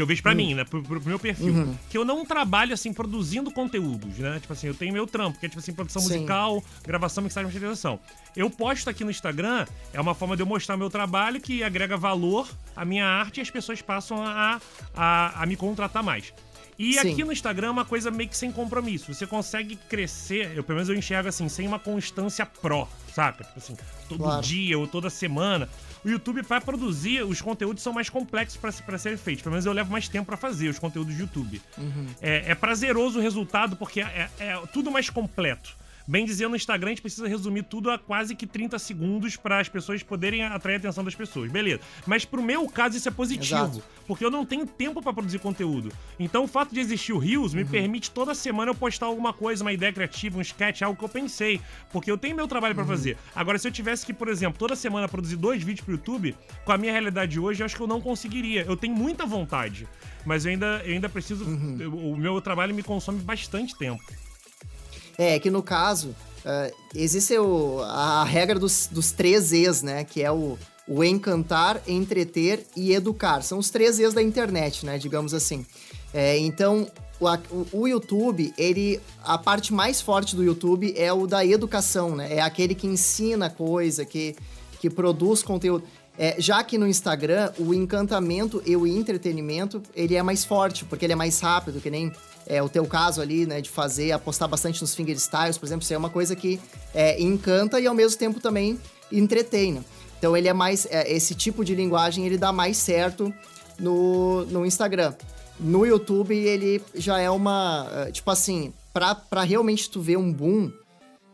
S4: Que eu vejo para hum. mim, né? Pro, pro meu perfil. Uhum. Que eu não trabalho, assim, produzindo conteúdos, né? Tipo assim, eu tenho meu trampo, que é, tipo assim, produção Sim. musical, gravação, mixagem, masterização. Eu posto aqui no Instagram, é uma forma de eu mostrar meu trabalho que agrega valor à minha arte e as pessoas passam a, a, a me contratar mais. E Sim. aqui no Instagram é uma coisa meio que sem compromisso. Você consegue crescer, eu pelo menos eu enxergo assim, sem uma constância pró, saca? Tipo assim, todo claro. dia ou toda semana. O YouTube, para produzir, os conteúdos são mais complexos para serem feitos. Pelo menos eu levo mais tempo para fazer os conteúdos do YouTube. Uhum. É, é, prazeroso o resultado porque é, é, é tudo mais completo. Bem dizendo, no Instagram a gente precisa resumir tudo a quase que 30 segundos para as pessoas poderem atrair a atenção das pessoas. Beleza. Mas pro meu caso isso é positivo, Exato. porque eu não tenho tempo para produzir conteúdo. Então o fato de existir o Reels me uhum. permite toda semana eu postar alguma coisa, uma ideia criativa, um sketch, algo que eu pensei, porque eu tenho meu trabalho para uhum. fazer. Agora se eu tivesse que, por exemplo, toda semana produzir dois vídeos pro YouTube, com a minha realidade de hoje, eu acho que eu não conseguiria. Eu tenho muita vontade, mas eu ainda, eu ainda preciso. Uhum. o meu trabalho me consome bastante tempo.
S2: É, que no caso, uh, existe o, a regra dos, dos três E's, né? Que é o, o encantar, entreter e educar. São os três E's da internet, né? Digamos assim. É, então, o, o, YouTube, ele. A parte mais forte do YouTube é o da educação, né? É aquele que ensina coisa, que, que produz conteúdo. É, já que no Instagram, o encantamento e o entretenimento, ele é mais forte, porque ele é mais rápido, que nem é, o teu caso ali, né, de fazer, apostar bastante nos fingerstyles, por exemplo, isso é uma coisa que é, encanta e ao mesmo tempo também entretém, né? Então ele é mais, é, esse tipo de linguagem ele dá mais certo no, no Instagram. No YouTube ele já é uma, é, tipo assim, para realmente tu ver um boom,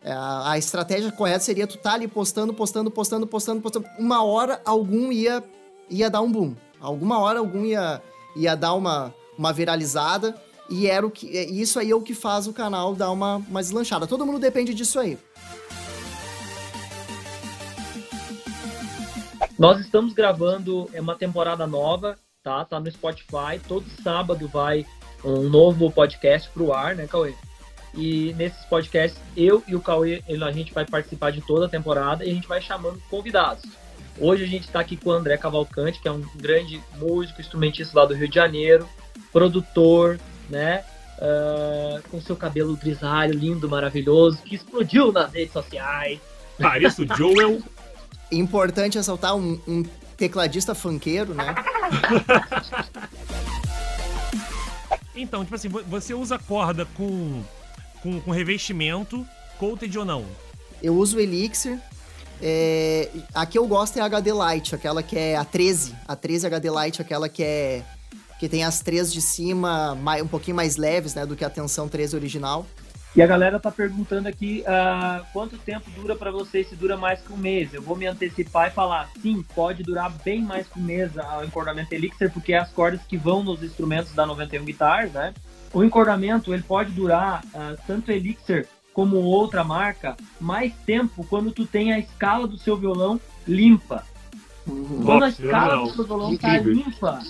S2: é, a, a estratégia correta seria tu tá ali postando, postando, postando, postando, postando. Uma hora algum ia, ia dar um boom. Alguma hora algum ia, ia dar uma, uma viralizada e era o que, é, isso aí é o que faz o canal dar uma, uma deslanchada. Todo mundo depende disso aí.
S1: Nós estamos gravando é uma temporada nova, tá? Tá no Spotify. Todo sábado vai um novo podcast pro ar, né, Cauê? E nesses podcasts, eu e o Cauê, a gente vai participar de toda a temporada e a gente vai chamando convidados. Hoje a gente está aqui com o André Cavalcante, que é um grande músico, instrumentista lá do Rio de Janeiro, produtor, né? Uh, com seu cabelo grisalho, lindo, maravilhoso, que explodiu nas redes sociais.
S4: Parece o Joel.
S2: Importante ressaltar um, um tecladista funkeiro, né?
S4: então, tipo assim, você usa corda com, com, com revestimento, coated ou não?
S2: Eu uso Elixir. É, a que eu gosto é a HD Lite, aquela que é a 13. A 13 HD Lite, aquela que é que tem as três de cima mais, um pouquinho mais leves, né, do que a tensão 13 original.
S1: E a galera tá perguntando aqui uh, quanto tempo dura para você, se dura mais que um mês. Eu vou me antecipar e falar, sim, pode durar bem mais que um mês o encordamento Elixir, porque é as cordas que vão nos instrumentos da 91 Guitars, né? O encordamento, ele pode durar, uh, tanto Elixir como outra marca, mais tempo quando tu tem a escala do seu violão limpa. Uhum. Quando a escala do seu violão tá limpa,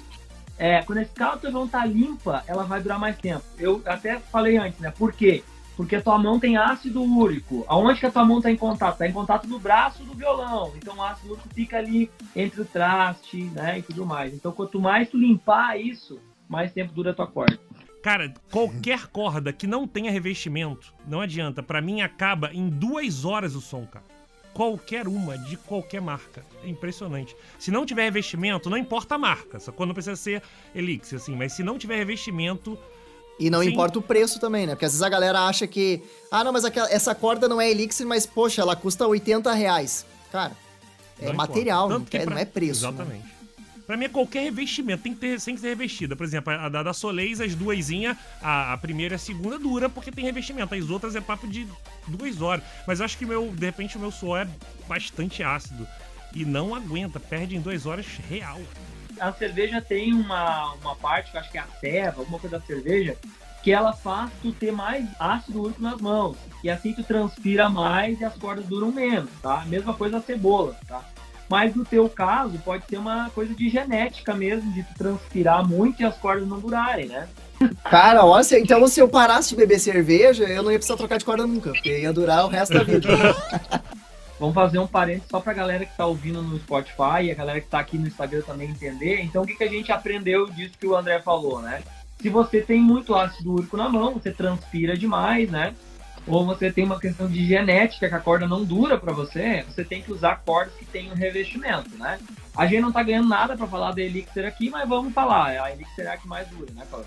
S1: é, quando a escala do teu violão tá limpa, ela vai durar mais tempo. Eu até falei antes, né? Por quê? Porque a tua mão tem ácido úrico. Aonde que a tua mão está em contato? Tá em contato no braço do violão. Então o ácido úrico fica ali entre o traste, né? E tudo mais. Então quanto mais tu limpar isso, mais tempo dura a tua corda.
S4: Cara, qualquer corda que não tenha revestimento, não adianta. Para mim acaba em duas horas o som, cara qualquer uma, de qualquer marca. É impressionante. Se não tiver revestimento, não importa a marca, só quando precisa ser Elixir, assim, mas se não tiver revestimento.
S2: E não sim. importa o preço também, né? Porque às vezes a galera acha que, ah, não, mas aquela, essa corda não é Elixir, mas poxa, ela custa 80 reais. Cara, é não material, não, é, pra... não é preço.
S4: Né? Exatamente. Né? Pra mim é qualquer revestimento, tem que, ter, tem que ser revestida. Por exemplo, a da, da Soleil, as duasinhas, a, a primeira e a segunda dura porque tem revestimento. As outras é papo de duas horas. Mas acho que meu, de repente o meu suor é bastante ácido. E não aguenta, perde em duas horas real.
S1: A cerveja tem uma, uma parte, que eu acho que é a ceva, alguma coisa da cerveja, que ela faz tu ter mais ácido úrico nas mãos. E assim tu transpira mais e as cordas duram menos, tá? Mesma coisa a cebola, tá? Mas no teu caso, pode ser uma coisa de genética mesmo, de tu transpirar muito e as cordas não durarem, né?
S2: Cara, olha, então se eu parasse de beber cerveja, eu não ia precisar trocar de corda nunca, porque ia durar o resto da vida.
S1: Vamos fazer um parênteses só pra galera que tá ouvindo no Spotify e a galera que tá aqui no Instagram também entender. Então, o que, que a gente aprendeu disso que o André falou, né? Se você tem muito ácido úrico na mão, você transpira demais, né? Ou você tem uma questão de genética que a corda não dura para você, você tem que usar cordas que tenham revestimento, né? A gente não tá ganhando nada para falar da Elixir aqui, mas vamos falar. A Elixir é a que mais dura, né, Paulo?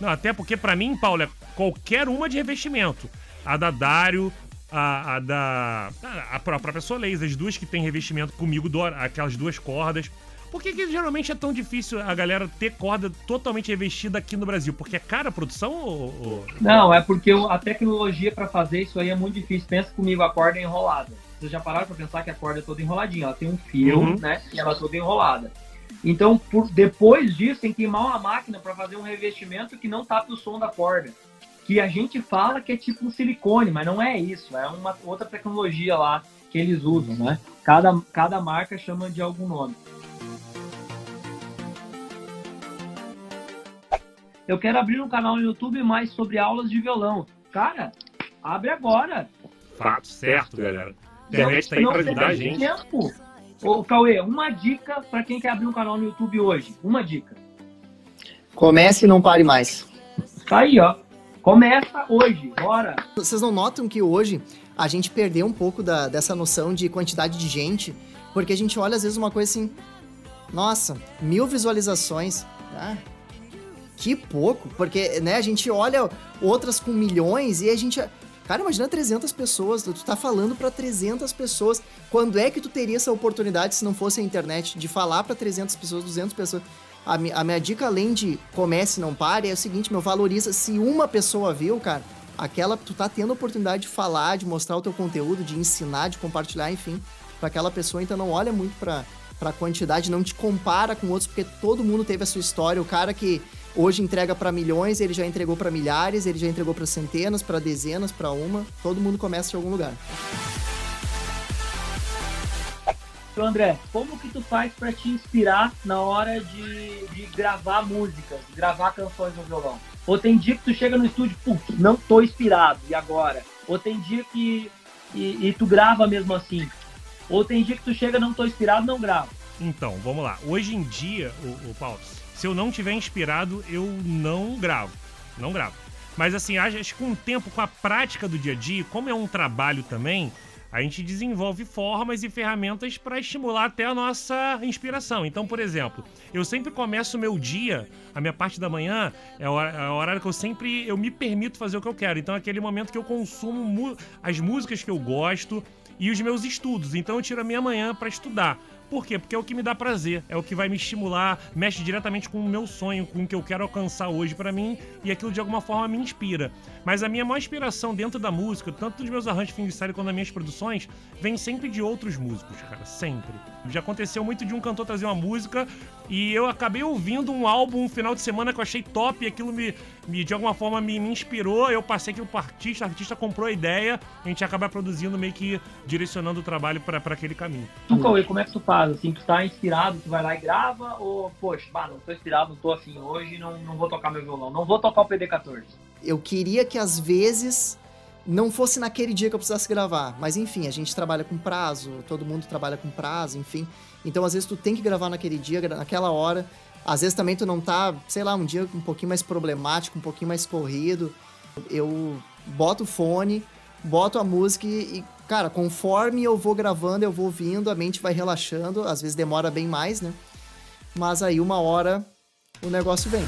S4: Não, até porque para mim, Paulo, é qualquer uma de revestimento. A da Dario, a, a da. A própria Soleil, as duas que tem revestimento comigo, aquelas duas cordas. Por que, que, geralmente é tão difícil a galera ter corda totalmente revestida aqui no Brasil? Porque é cara a produção ou.
S1: Não, é porque a tecnologia para fazer isso aí é muito difícil. Pensa comigo, a corda é enrolada. Vocês já pararam para pensar que a corda é toda enroladinha? Ela tem um fio, uhum. né? E ela é toda enrolada. Então, por, depois disso, tem que queimar uma máquina para fazer um revestimento que não tape o som da corda. Que a gente fala que é tipo um silicone, mas não é isso. É uma outra tecnologia lá que eles usam, né? Cada, cada marca chama de algum nome. Eu quero abrir um canal no YouTube mais sobre aulas de violão. Cara, abre agora.
S4: Fato certo, galera. A internet tá aí pra ajudar a gente. Tempo.
S1: Ô, Cauê, uma dica para quem quer abrir um canal no YouTube hoje. Uma dica.
S2: Comece e não pare mais.
S1: Tá aí, ó. Começa hoje, bora.
S2: Vocês não notam que hoje a gente perdeu um pouco da, dessa noção de quantidade de gente? Porque a gente olha às vezes uma coisa assim, nossa, mil visualizações. Ah, que pouco, porque, né, a gente olha outras com milhões e a gente... Cara, imagina 300 pessoas, tu tá falando para 300 pessoas. Quando é que tu teria essa oportunidade, se não fosse a internet, de falar para 300 pessoas, 200 pessoas? A, mi a minha dica, além de comece e não pare, é o seguinte, meu, valoriza. Se uma pessoa viu, cara, aquela, tu tá tendo a oportunidade de falar, de mostrar o teu conteúdo, de ensinar, de compartilhar, enfim, para aquela pessoa, então não olha muito para para quantidade, não te compara com outros, porque todo mundo teve a sua história. O cara que Hoje entrega para milhões, ele já entregou para milhares, ele já entregou para centenas, para dezenas, para uma. Todo mundo começa de algum lugar.
S1: André, como que tu faz para te inspirar na hora de, de gravar músicas, de gravar canções no violão? Ou tem dia que tu chega no estúdio, putz, não tô inspirado, e agora? Ou tem dia que e, e, tu grava mesmo assim? Ou tem dia que tu chega, não tô inspirado, não grava?
S4: Então, vamos lá. Hoje em dia, o, o Paulo, se eu não tiver inspirado, eu não gravo. Não gravo. Mas assim, acho que com o tempo, com a prática do dia a dia, como é um trabalho também, a gente desenvolve formas e ferramentas para estimular até a nossa inspiração. Então, por exemplo, eu sempre começo o meu dia, a minha parte da manhã, é a hora que eu sempre eu me permito fazer o que eu quero. Então, é aquele momento que eu consumo as músicas que eu gosto e os meus estudos. Então, eu tiro a minha manhã para estudar. Por quê? Porque é o que me dá prazer, é o que vai me estimular, mexe diretamente com o meu sonho, com o que eu quero alcançar hoje para mim e aquilo de alguma forma me inspira. Mas a minha maior inspiração dentro da música, tanto dos meus arranjos de série quanto das minhas produções, vem sempre de outros músicos, cara, sempre. Já aconteceu muito de um cantor trazer uma música e eu acabei ouvindo um álbum um final de semana que eu achei top e aquilo me, me de alguma forma me, me inspirou. Eu passei aquilo pro artista, o artista comprou a ideia, a gente acaba produzindo meio que direcionando o trabalho para aquele caminho.
S1: Tu, Cauê, como é que tu faz? Assim, tu tá inspirado, tu vai lá e grava? Ou, poxa, bah, não tô inspirado, não tô afim hoje, não, não vou tocar meu violão, não vou tocar o PD14?
S2: Eu queria que às vezes não fosse naquele dia que eu precisasse gravar. Mas enfim, a gente trabalha com prazo, todo mundo trabalha com prazo, enfim. Então às vezes tu tem que gravar naquele dia, naquela hora. Às vezes também tu não tá, sei lá, um dia um pouquinho mais problemático, um pouquinho mais corrido. Eu boto o fone, boto a música e, cara, conforme eu vou gravando, eu vou ouvindo, a mente vai relaxando. Às vezes demora bem mais, né? Mas aí uma hora o negócio vem.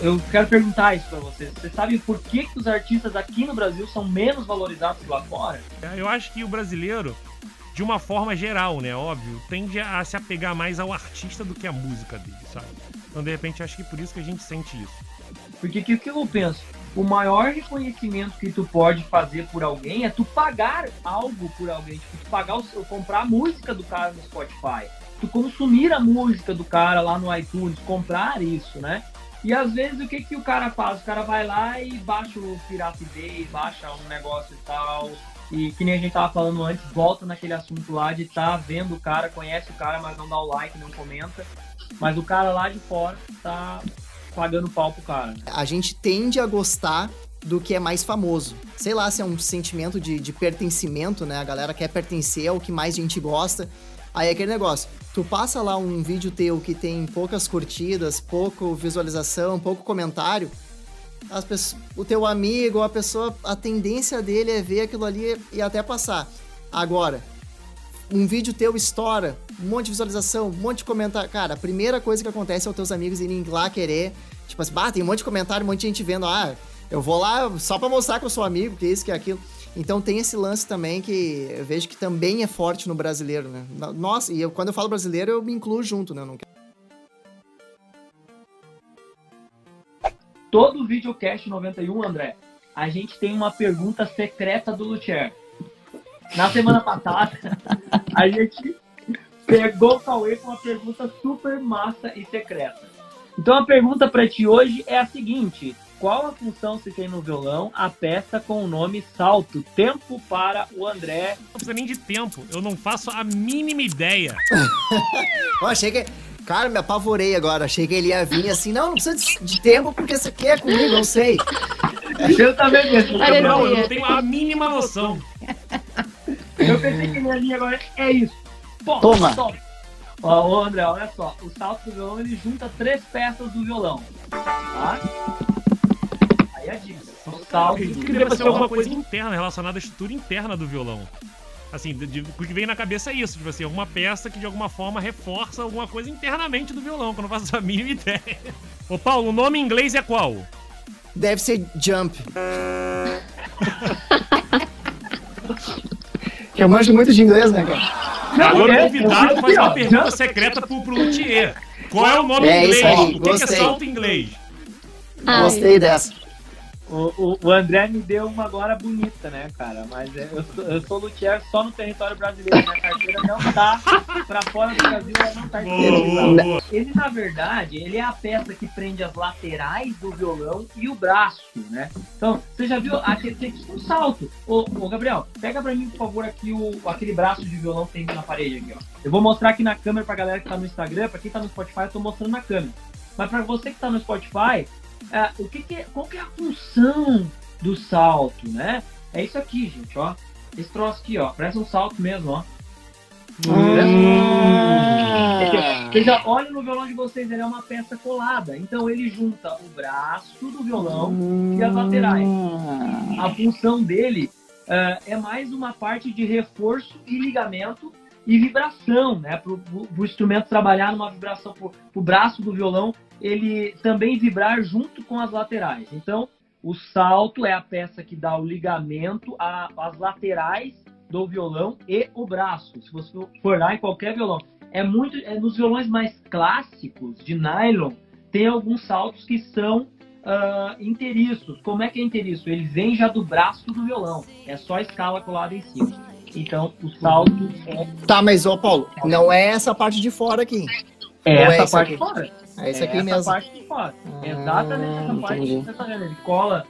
S1: eu quero perguntar isso para vocês. Vocês sabem por que, que os artistas aqui no Brasil são menos valorizados que lá fora?
S4: É, eu acho que o brasileiro, de uma forma geral, né, óbvio, tende a se apegar mais ao artista do que à música dele, sabe? Então, de repente, acho que por isso que a gente sente isso.
S1: Porque o que, que eu penso? O maior reconhecimento que tu pode fazer por alguém é tu pagar algo por alguém. Tipo, tu pagar o, comprar a música do cara no Spotify. tu consumir a música do cara lá no iTunes, comprar isso, né? E às vezes o que, que o cara faz? O cara vai lá e baixa o Pirate Bay, baixa um negócio e tal. E que nem a gente tava falando antes, volta naquele assunto lá de tá vendo o cara, conhece o cara, mas não dá o like, não comenta. Mas o cara lá de fora tá pagando pau pro cara.
S2: A gente tende a gostar do que é mais famoso. Sei lá se é um sentimento de, de pertencimento, né? A galera quer pertencer ao que mais gente gosta. Aí é aquele negócio, tu passa lá um vídeo teu que tem poucas curtidas, pouco visualização, pouco comentário, pessoas, o teu amigo, a pessoa, a tendência dele é ver aquilo ali e até passar. Agora, um vídeo teu estoura, um monte de visualização, um monte de comentário. Cara, a primeira coisa que acontece é os teus amigos irem lá querer, tipo assim, bah, tem um monte de comentário, um monte de gente vendo, ah, eu vou lá só pra mostrar que eu sou amigo, que isso, que aquilo. Então tem esse lance também que eu vejo que também é forte no brasileiro, né? Nossa, e eu, quando eu falo brasileiro, eu me incluo junto, né? Eu não quero...
S1: Todo videocast 91, André, a gente tem uma pergunta secreta do Luthier. Na semana passada, a gente pegou o Cauê com uma pergunta super massa e secreta. Então a pergunta para ti hoje é a seguinte: qual a função se tem no violão a peça com o nome Salto? Tempo para o André.
S4: Não precisa nem de tempo, eu não faço a mínima ideia.
S2: eu achei que. Cara, me apavorei agora. Achei que ele ia vir assim, não, não precisa de, de tempo, porque isso aqui é comigo, não sei.
S1: Eu também pensei.
S4: Não, eu não tenho a mínima noção.
S1: Eu pensei que minha linha agora é isso.
S2: Pô, toma.
S1: Ó, André, olha só. O salto do violão, ele junta três peças do violão. Tá? Aí a dica. O salto.
S4: Eu que deve ser alguma coisa interna, relacionada à estrutura interna do violão. Assim, de, de, o que vem na cabeça é isso, tipo assim, alguma peça que de alguma forma reforça alguma coisa internamente do violão, que eu não faço a mínima ideia. Ô Paulo, o nome em inglês é qual?
S2: Deve ser Jump. eu manjo muito de inglês, né, cara?
S4: Agora o convidado faz uma pergunta secreta pro, pro Luthier. Qual é o nome
S2: é
S4: em inglês?
S2: Aí,
S4: o que, que é salto em inglês?
S2: Ai. Gostei dessa.
S1: O, o, o, André me deu uma agora bonita, né, cara? Mas é, eu, sou, eu sou luthier só no território brasileiro. Minha carteira não tá pra fora do Brasil, ela não tá boa, Ele, na verdade, ele é a peça que prende as laterais do violão e o braço, né? Então, você já viu aquele tem um salto. Ô, ô, Gabriel, pega pra mim, por favor, aqui o, aquele braço de violão que tem na parede aqui, ó. Eu vou mostrar aqui na câmera pra galera que tá no Instagram, pra quem tá no Spotify, eu tô mostrando na câmera. Mas pra você que tá no Spotify, é, o que, que é, qual que é a função do salto, né? É isso aqui, gente, ó. Esse troço aqui, ó. Parece um salto mesmo, ó. Ah. Vocês já olham no violão de vocês, ele é uma peça colada. Então ele junta o braço do violão e as laterais. A função dele uh, é mais uma parte de reforço e ligamento e vibração, né? Para o instrumento trabalhar numa vibração, para o braço do violão ele também vibrar junto com as laterais. Então, o salto é a peça que dá o ligamento às laterais do violão e o braço. Se você for lá em qualquer violão, é muito é nos violões mais clássicos de nylon tem alguns saltos que são uh, inteiriços. Como é que é inteiriço? Ele vem já do braço do violão. É só a escala colada em cima. Então, o salto é...
S2: Tá, mas, ô Paulo, não é essa parte de fora aqui.
S1: É essa é parte de fora.
S2: É isso aqui
S1: essa
S2: mesmo.
S1: parte de fora. Ah, Exatamente essa parte entendi. que você tá vendo. Ele cola.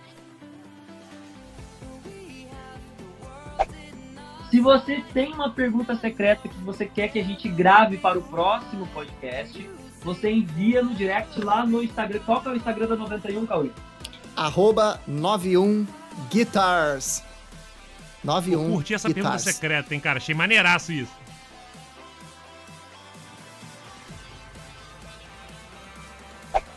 S1: Se você tem uma pergunta secreta que você quer que a gente grave para o próximo podcast, você envia no direct lá no Instagram. Qual que é o Instagram da 91, Cauê?
S2: Arroba 91 Guitars. 91
S4: Eu curti essa
S2: guitars.
S4: pergunta secreta, hein, cara? Achei maneiraço isso.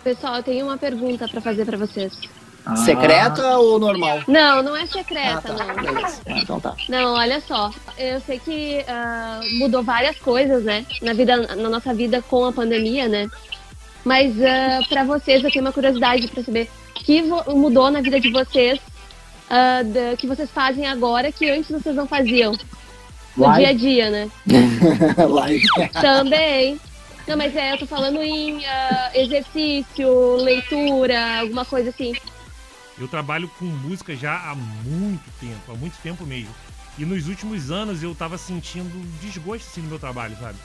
S3: Pessoal, eu tenho uma pergunta para fazer para vocês.
S2: Ah. Secreta ou normal?
S3: Não, não é secreta, ah, tá.
S2: não. Ah, então tá.
S3: Não, olha só. Eu sei que uh, mudou várias coisas, né? Na, vida, na nossa vida com a pandemia, né? Mas uh, para vocês, eu tenho uma curiosidade para saber o que mudou na vida de vocês, uh, da, que vocês fazem agora que antes vocês não faziam. No Live. dia a dia, né?
S2: Live.
S3: Também. Não, mas é, eu tô falando em uh, exercício, leitura, alguma coisa assim.
S4: Eu trabalho com música já há muito tempo, há muito tempo mesmo. E nos últimos anos eu tava sentindo desgosto assim, no meu trabalho, sabe?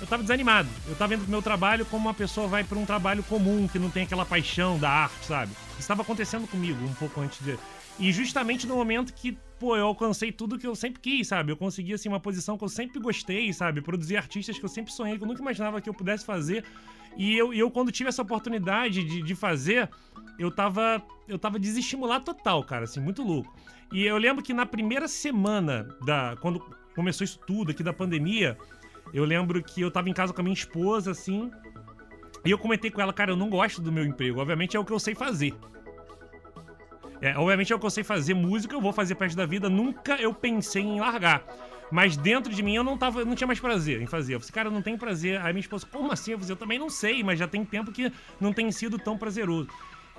S4: eu tava desanimado. Eu tava vendo o meu trabalho como uma pessoa vai para um trabalho comum, que não tem aquela paixão da arte, sabe? Isso estava acontecendo comigo um pouco antes de. E justamente no momento que, pô, eu alcancei tudo que eu sempre quis, sabe? Eu consegui, assim, uma posição que eu sempre gostei, sabe? Produzir artistas que eu sempre sonhei, que eu nunca imaginava que eu pudesse fazer. E eu, eu quando tive essa oportunidade de, de fazer, eu tava, eu tava desestimulado total, cara, assim, muito louco. E eu lembro que na primeira semana da. Quando começou isso tudo aqui da pandemia, eu lembro que eu tava em casa com a minha esposa, assim. E eu comentei com ela, cara, eu não gosto do meu emprego. Obviamente é o que eu sei fazer. É, obviamente é o que eu sei fazer, música eu vou fazer parte da vida, nunca eu pensei em largar. Mas dentro de mim eu não tava, não tinha mais prazer em fazer. Eu falei, cara, eu não tenho prazer. Aí minha esposa, como assim? Eu, falei, eu também não sei, mas já tem tempo que não tem sido tão prazeroso.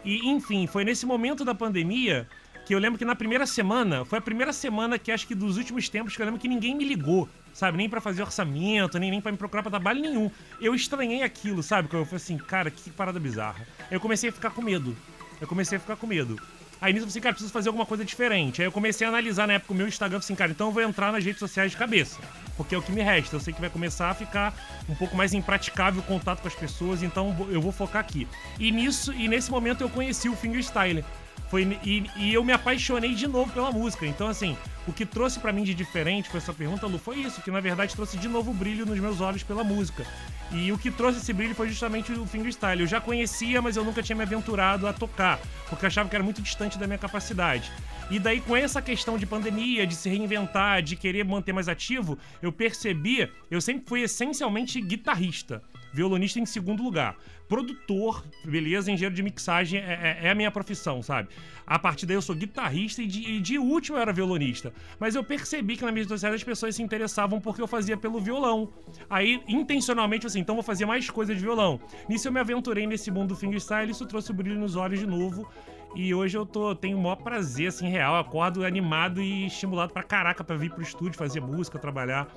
S4: E, enfim, foi nesse momento da pandemia que eu lembro que na primeira semana, foi a primeira semana que acho que dos últimos tempos que eu lembro que ninguém me ligou, sabe? Nem para fazer orçamento, nem, nem para me procurar pra trabalho nenhum. Eu estranhei aquilo, sabe? Eu falei assim, cara, que parada bizarra. Eu comecei a ficar com medo. Eu comecei a ficar com medo. Aí nisso eu falei assim, cara, preciso fazer alguma coisa diferente. Aí eu comecei a analisar na época o meu Instagram, assim, cara, então eu vou entrar nas redes sociais de cabeça. Porque é o que me resta. Eu sei que vai começar a ficar um pouco mais impraticável o contato com as pessoas, então eu vou focar aqui. E nisso, e nesse momento eu conheci o fingerstyle. Foi, e, e, eu me apaixonei de novo pela música. Então, assim, o que trouxe para mim de diferente com essa pergunta, Lu, foi isso, que na verdade trouxe de novo brilho nos meus olhos pela música. E o que trouxe esse brilho foi justamente o fingerstyle. Eu já conhecia, mas eu nunca tinha me aventurado a tocar, porque achava que era muito distante da minha capacidade. E daí, com essa questão de pandemia, de se reinventar, de querer manter mais ativo, eu percebi, eu sempre fui essencialmente guitarrista violonista em segundo lugar. Produtor, beleza, engenheiro de mixagem é, é, é, a minha profissão, sabe? A partir daí eu sou guitarrista e de, e de último eu era violonista. Mas eu percebi que na minha sociedade as pessoas se interessavam porque eu fazia pelo violão. Aí, intencionalmente, assim, então vou fazer mais coisa de violão. Nisso eu me aventurei nesse mundo do fingerstyle, isso trouxe o brilho nos olhos de novo. E hoje eu tô, tenho o maior prazer, assim, real. Acordo animado e estimulado pra caraca pra vir pro estúdio, fazer música, trabalhar.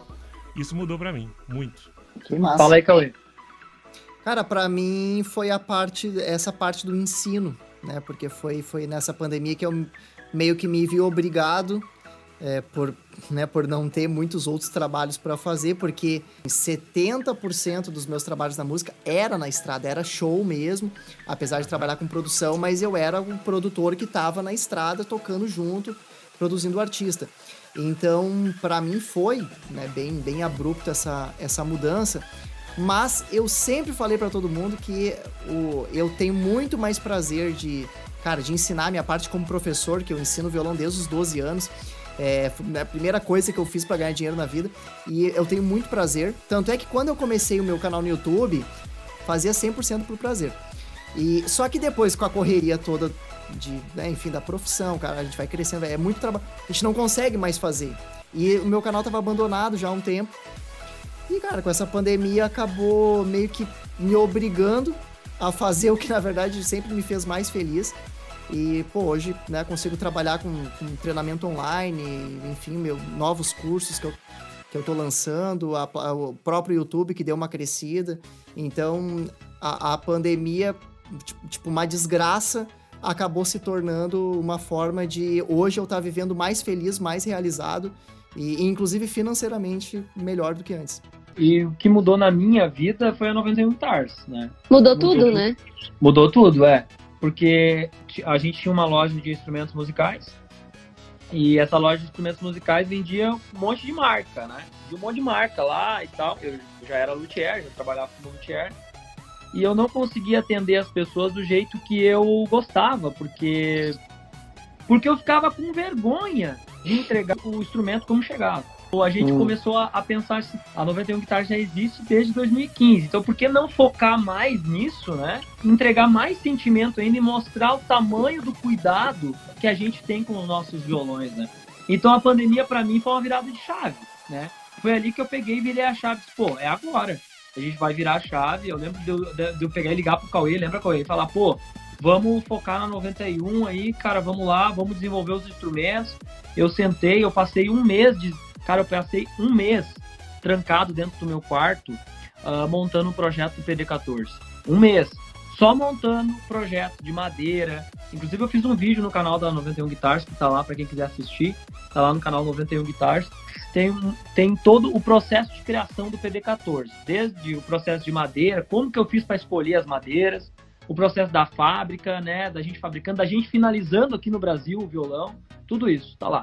S4: Isso mudou pra mim, muito.
S1: Que massa. Fala aí, Cauê.
S2: Cara, para mim foi a parte, essa parte do ensino, né? Porque foi, foi nessa pandemia que eu meio que me vi obrigado é, por, né, por não ter muitos outros trabalhos para fazer, porque 70% dos meus trabalhos na música era na estrada, era show mesmo, apesar de trabalhar com produção, mas eu era um produtor que estava na estrada tocando junto, produzindo o artista. Então, para mim foi né, bem, bem abrupta essa, essa mudança, mas eu sempre falei para todo mundo que o, eu tenho muito mais prazer de, cara, de ensinar a minha parte como professor, que eu ensino violão desde os 12 anos. É a primeira coisa que eu fiz para ganhar dinheiro na vida e eu tenho muito prazer. Tanto é que quando eu comecei o meu canal no YouTube, fazia 100% por prazer. E só que depois com a correria toda de, né, enfim, da profissão, cara, a gente vai crescendo, é muito trabalho, a gente não consegue mais fazer. E o meu canal tava abandonado já há um tempo. E, cara, com essa pandemia acabou meio que me obrigando a fazer o que, na verdade, sempre me fez mais feliz. E, pô, hoje, né, consigo trabalhar com, com treinamento online, enfim, meu, novos cursos que eu, que eu tô lançando, a, a, o próprio YouTube que deu uma crescida. Então, a, a pandemia, tipo, uma desgraça, acabou se tornando uma forma de hoje eu estar tá vivendo mais feliz, mais realizado e, inclusive financeiramente melhor do que antes.
S1: E o que mudou na minha vida foi a 91 Tars, né?
S3: Mudou, mudou tudo, né?
S1: Mudou tudo, é. Porque a gente tinha uma loja de instrumentos musicais e essa loja de instrumentos musicais vendia um monte de marca, né? De um monte de marca lá e tal. Eu já era luthier, já trabalhava como luthier. E eu não conseguia atender as pessoas do jeito que eu gostava, porque porque eu ficava com vergonha de entregar o instrumento como chegava a gente hum. começou a, a, pensar assim, a 91 Guitar já existe desde 2015, então por que não focar mais nisso, né? Entregar mais sentimento ainda e mostrar o tamanho do cuidado que a gente tem com os nossos violões, né? Então a pandemia para mim foi uma virada de chave, né? Foi ali que eu peguei e virei a chave, pô, é agora. A gente vai virar a chave. Eu lembro de eu, de eu pegar e ligar pro Cauê, lembra Cauê? E falar, pô, vamos focar na 91 aí, cara, vamos lá, vamos desenvolver os instrumentos. Eu sentei, eu passei um mês de Cara, eu passei um mês trancado dentro do meu quarto uh, montando um projeto do PD14. Um mês. Só montando projeto de madeira, Inclusive eu fiz um vídeo no canal da 91 Guitars, que tá lá para quem quiser assistir, tá lá no canal 91 Guitars. Tem, tem todo o processo de criação do PD14, desde o processo de madeira, como que eu fiz para escolher as madeiras, o processo da fábrica, né, da gente fabricando, da gente finalizando aqui no Brasil o violão, tudo isso, tá lá.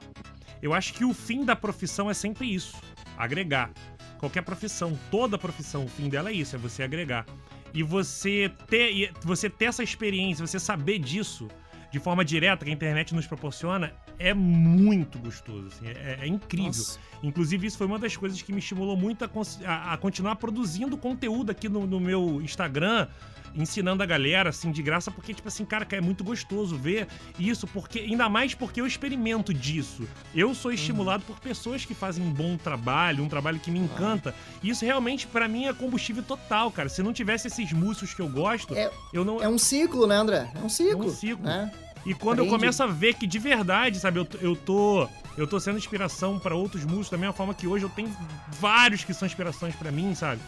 S4: Eu acho que o fim da profissão é sempre isso, agregar. Qualquer profissão, toda profissão, o fim dela é isso, é você agregar. E você ter, você ter essa experiência, você saber disso de forma direta que a internet nos proporciona é muito gostoso, assim, é, é, incrível. Nossa. Inclusive, isso foi uma das coisas que me estimulou muito a, a, a continuar produzindo conteúdo aqui no, no, meu Instagram, ensinando a galera, assim, de graça, porque, tipo assim, cara, é muito gostoso ver isso, porque ainda mais porque eu experimento disso. Eu sou estimulado uhum. por pessoas que fazem um bom trabalho, um trabalho que me encanta. E isso realmente, para mim, é combustível total, cara. Se não tivesse esses músicos que eu gosto,
S2: é,
S4: eu não.
S2: É um ciclo, né, André? É um ciclo. É um ciclo. Né?
S4: E quando Aprende. eu começo a ver que de verdade, sabe, eu, eu tô eu tô sendo inspiração para outros músicos da mesma forma que hoje eu tenho vários que são inspirações para mim, sabe?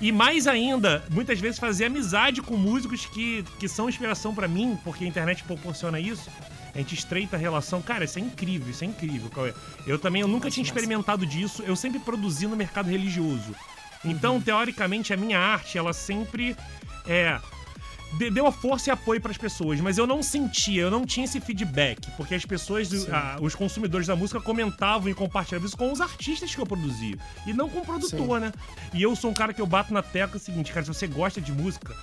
S4: E mais ainda, muitas vezes fazer amizade com músicos que, que são inspiração para mim, porque a internet proporciona isso. A gente estreita a relação. Cara, isso é incrível, isso é incrível, Cauê. Eu também, eu nunca tinha experimentado disso. Eu sempre produzi no mercado religioso. Então, uhum. teoricamente, a minha arte, ela sempre é deu a força e apoio para as pessoas, mas eu não sentia, eu não tinha esse feedback, porque as pessoas, a, os consumidores da música comentavam e compartilhavam isso com os artistas que eu produzia, e não com o produtor, Sim. né? E eu sou um cara que eu bato na tecla o seguinte, cara, se você gosta de música,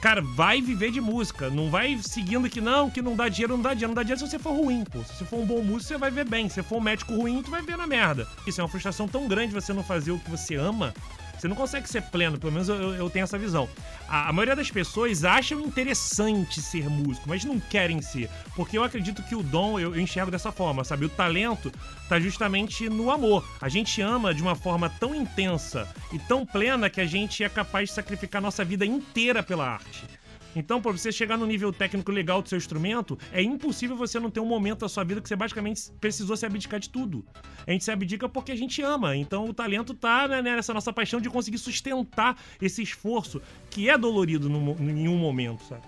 S4: cara, vai viver de música. Não vai seguindo que não, que não dá dinheiro, não dá dinheiro. Não dá dinheiro se você for ruim, pô. Se você for um bom músico, você vai ver bem. Se você for um médico ruim, tu vai ver na merda. Isso é uma frustração tão grande você não fazer o que você ama você não consegue ser pleno, pelo menos eu, eu tenho essa visão. A, a, maioria das pessoas acham interessante ser músico, mas não querem ser. Porque eu acredito que o dom, eu, eu enxergo dessa forma, sabe? O talento tá justamente no amor. A gente ama de uma forma tão intensa e tão plena que a gente é capaz de sacrificar nossa vida inteira pela arte. Então, para você chegar no nível técnico legal do seu instrumento, é impossível você não ter um momento da sua vida que você basicamente precisou se abdicar de tudo. A gente se abdica porque a gente ama. Então, o talento tá né, nessa nossa paixão de conseguir sustentar esse esforço que é dolorido no, em um momento, sabe?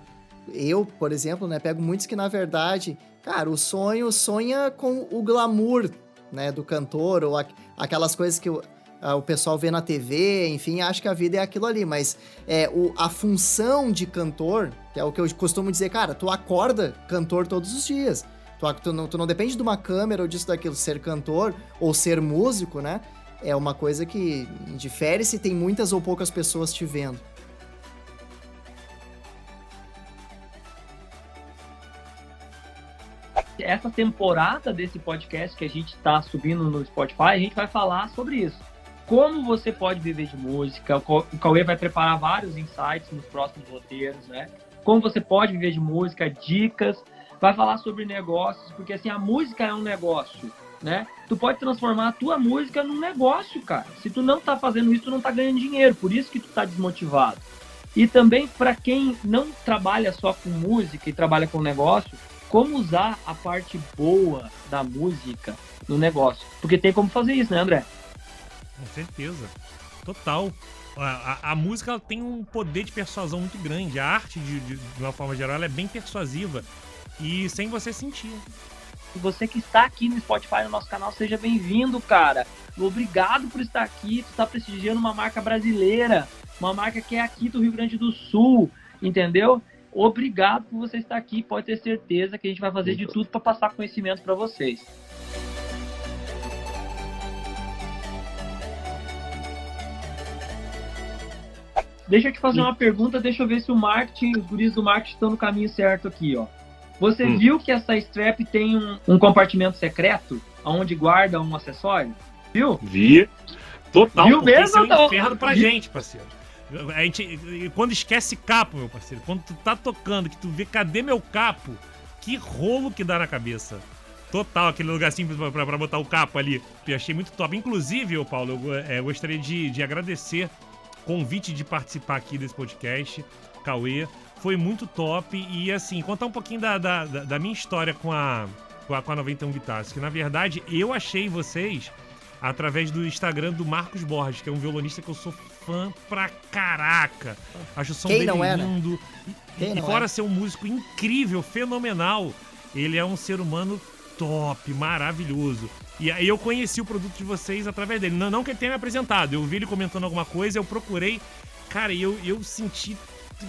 S2: Eu, por exemplo, né, pego muitos que na verdade, cara, o sonho sonha com o glamour, né, do cantor ou aquelas coisas que uh, o pessoal vê na TV, enfim, acha que a vida é aquilo ali. Mas é, o, a função de cantor, que é o que eu costumo dizer, cara, tu acorda cantor todos os dias. Tu, tu, não, tu não depende de uma câmera ou disso daquilo. Ser cantor ou ser músico, né? É uma coisa que difere se tem muitas ou poucas pessoas te vendo.
S1: essa temporada desse podcast que a gente está subindo no Spotify, a gente vai falar sobre isso como você pode viver de música. O Cauê vai preparar vários insights nos próximos roteiros, né? Como você pode viver de música, dicas, vai falar sobre negócios, porque assim, a música é um negócio, né? Tu pode transformar a tua música num negócio, cara. Se tu não tá fazendo isso, tu não tá ganhando dinheiro, por isso que tu tá desmotivado. E também para quem não trabalha só com música e trabalha com negócio, como usar a parte boa da música no negócio. Porque tem como fazer isso, né, André?
S4: Com certeza. Total. A, a, a música tem um poder de persuasão muito grande. A arte, de, de, de uma forma geral, é bem persuasiva. E sem você sentir.
S1: Você que está aqui no Spotify, no nosso canal, seja bem-vindo, cara. Obrigado por estar aqui. Tu está prestigiando uma marca brasileira, uma marca que é aqui do Rio Grande do Sul, entendeu? Obrigado por você estar aqui. Pode ter certeza que a gente vai fazer de tudo para passar conhecimento para vocês. Deixa eu te fazer uma pergunta, deixa eu ver se o marketing, os guris do marketing estão no caminho certo aqui, ó. Você hum. viu que essa strap tem um, um, compartimento secreto onde guarda um acessório? Viu?
S4: Vi. Total. Viu mesmo? Isso é um inferno pra Vi. gente, parceiro. A gente, quando esquece capo, meu parceiro, quando tu tá tocando, que tu vê cadê meu capo, que rolo que dá na cabeça. Total, aquele lugar simples pra, pra, pra botar o capo ali. Eu achei muito top. Inclusive, eu, Paulo, eu é, gostaria de, de agradecer convite de participar aqui desse podcast, Cauê. Foi muito top e, assim, contar um pouquinho da, da, da minha história com a, com a, com a 91 Guitars. Que, na verdade, eu achei vocês através do Instagram do Marcos Borges, que é um violonista que eu sou fã pra caraca. Acho o som
S2: Quem
S4: dele
S2: não é, né?
S4: lindo.
S2: Quem
S4: E, fora
S2: é?
S4: ser um músico incrível, fenomenal, ele é um ser humano top, maravilhoso. E aí eu conheci o produto de vocês através dele. Não, não que ele tenha me apresentado, eu vi ele comentando alguma coisa, eu procurei. Cara, eu, eu senti.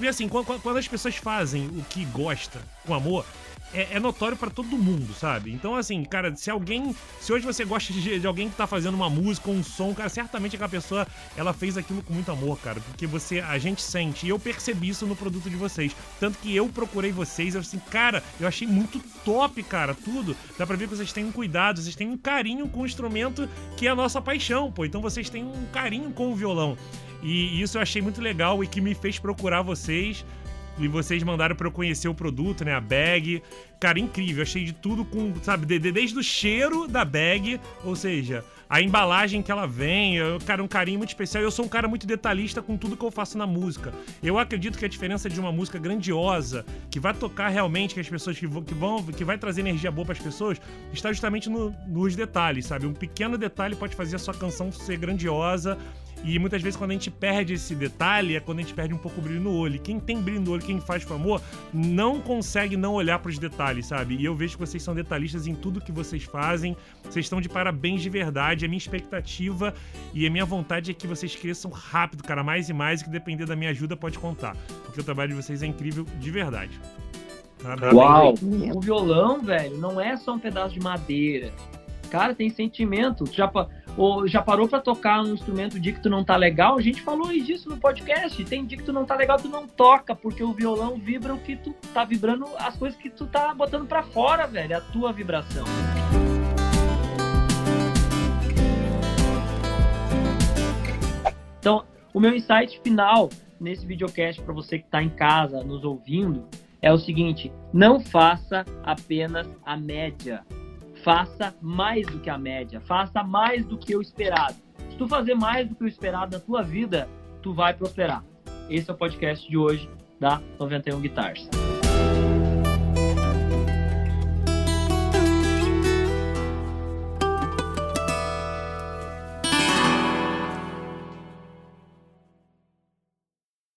S4: Assim, quando, quando as pessoas fazem o que gosta com amor, é, é notório pra todo mundo, sabe? Então, assim, cara, se alguém. Se hoje você gosta de, de alguém que tá fazendo uma música um som, cara, certamente aquela pessoa ela fez aquilo com muito amor, cara. Porque você, a gente sente. E eu percebi isso no produto de vocês. Tanto que eu procurei vocês, eu assim, cara, eu achei muito top, cara, tudo. Dá pra ver que vocês têm um cuidado, vocês têm um carinho com o instrumento que é a nossa paixão, pô. Então vocês têm um carinho com o violão. E isso eu achei muito legal e que me fez procurar vocês. E vocês mandaram pra eu conhecer o produto, né? A bag. Cara, incrível. Achei de tudo com, sabe, de- de- desde o cheiro da bag, ou seja, a embalagem que ela vem. Eu, cara, um carinho muito especial. Eu sou um cara muito detalhista com tudo que eu faço na música. Eu acredito que a diferença de uma música grandiosa, que vai tocar realmente, que as pessoas que vão, que, vão, que vai trazer energia boa pras pessoas, está justamente no- nos detalhes, sabe? Um pequeno detalhe pode fazer a sua canção ser grandiosa. E muitas vezes quando a gente perde esse detalhe é quando a gente perde um pouco o brilho no olho. E Quem tem brilho no olho, quem faz com amor, não consegue não olhar pros detalhes, sabe? E eu vejo que vocês são detalhistas em tudo que vocês fazem. Vocês estão de parabéns de verdade. A minha expectativa e a minha vontade é que vocês cresçam rápido, cara, mais e mais. E que depender da minha ajuda, pode contar. Porque o trabalho de vocês é incrível de verdade. Parabéns.
S1: Uau! O violão, velho, não é só um pedaço de madeira. Cara, tem sentimento. Tu Já, ou já parou pra tocar um instrumento dia que tu não tá legal? A gente falou disso no podcast. Tem dia que tu não tá legal, tu não toca, porque o violão vibra o que tu tá vibrando, as coisas que tu tá botando pra fora, velho. A tua vibração. Então, o meu insight final nesse videocast para você que está em casa nos ouvindo é o seguinte: não faça apenas a média. Faça mais do que a média. Faça mais do que o esperado. Se tu fazer mais do que o esperado na tua vida, tu vai prosperar. Esse é o podcast de hoje da 91 Guitars.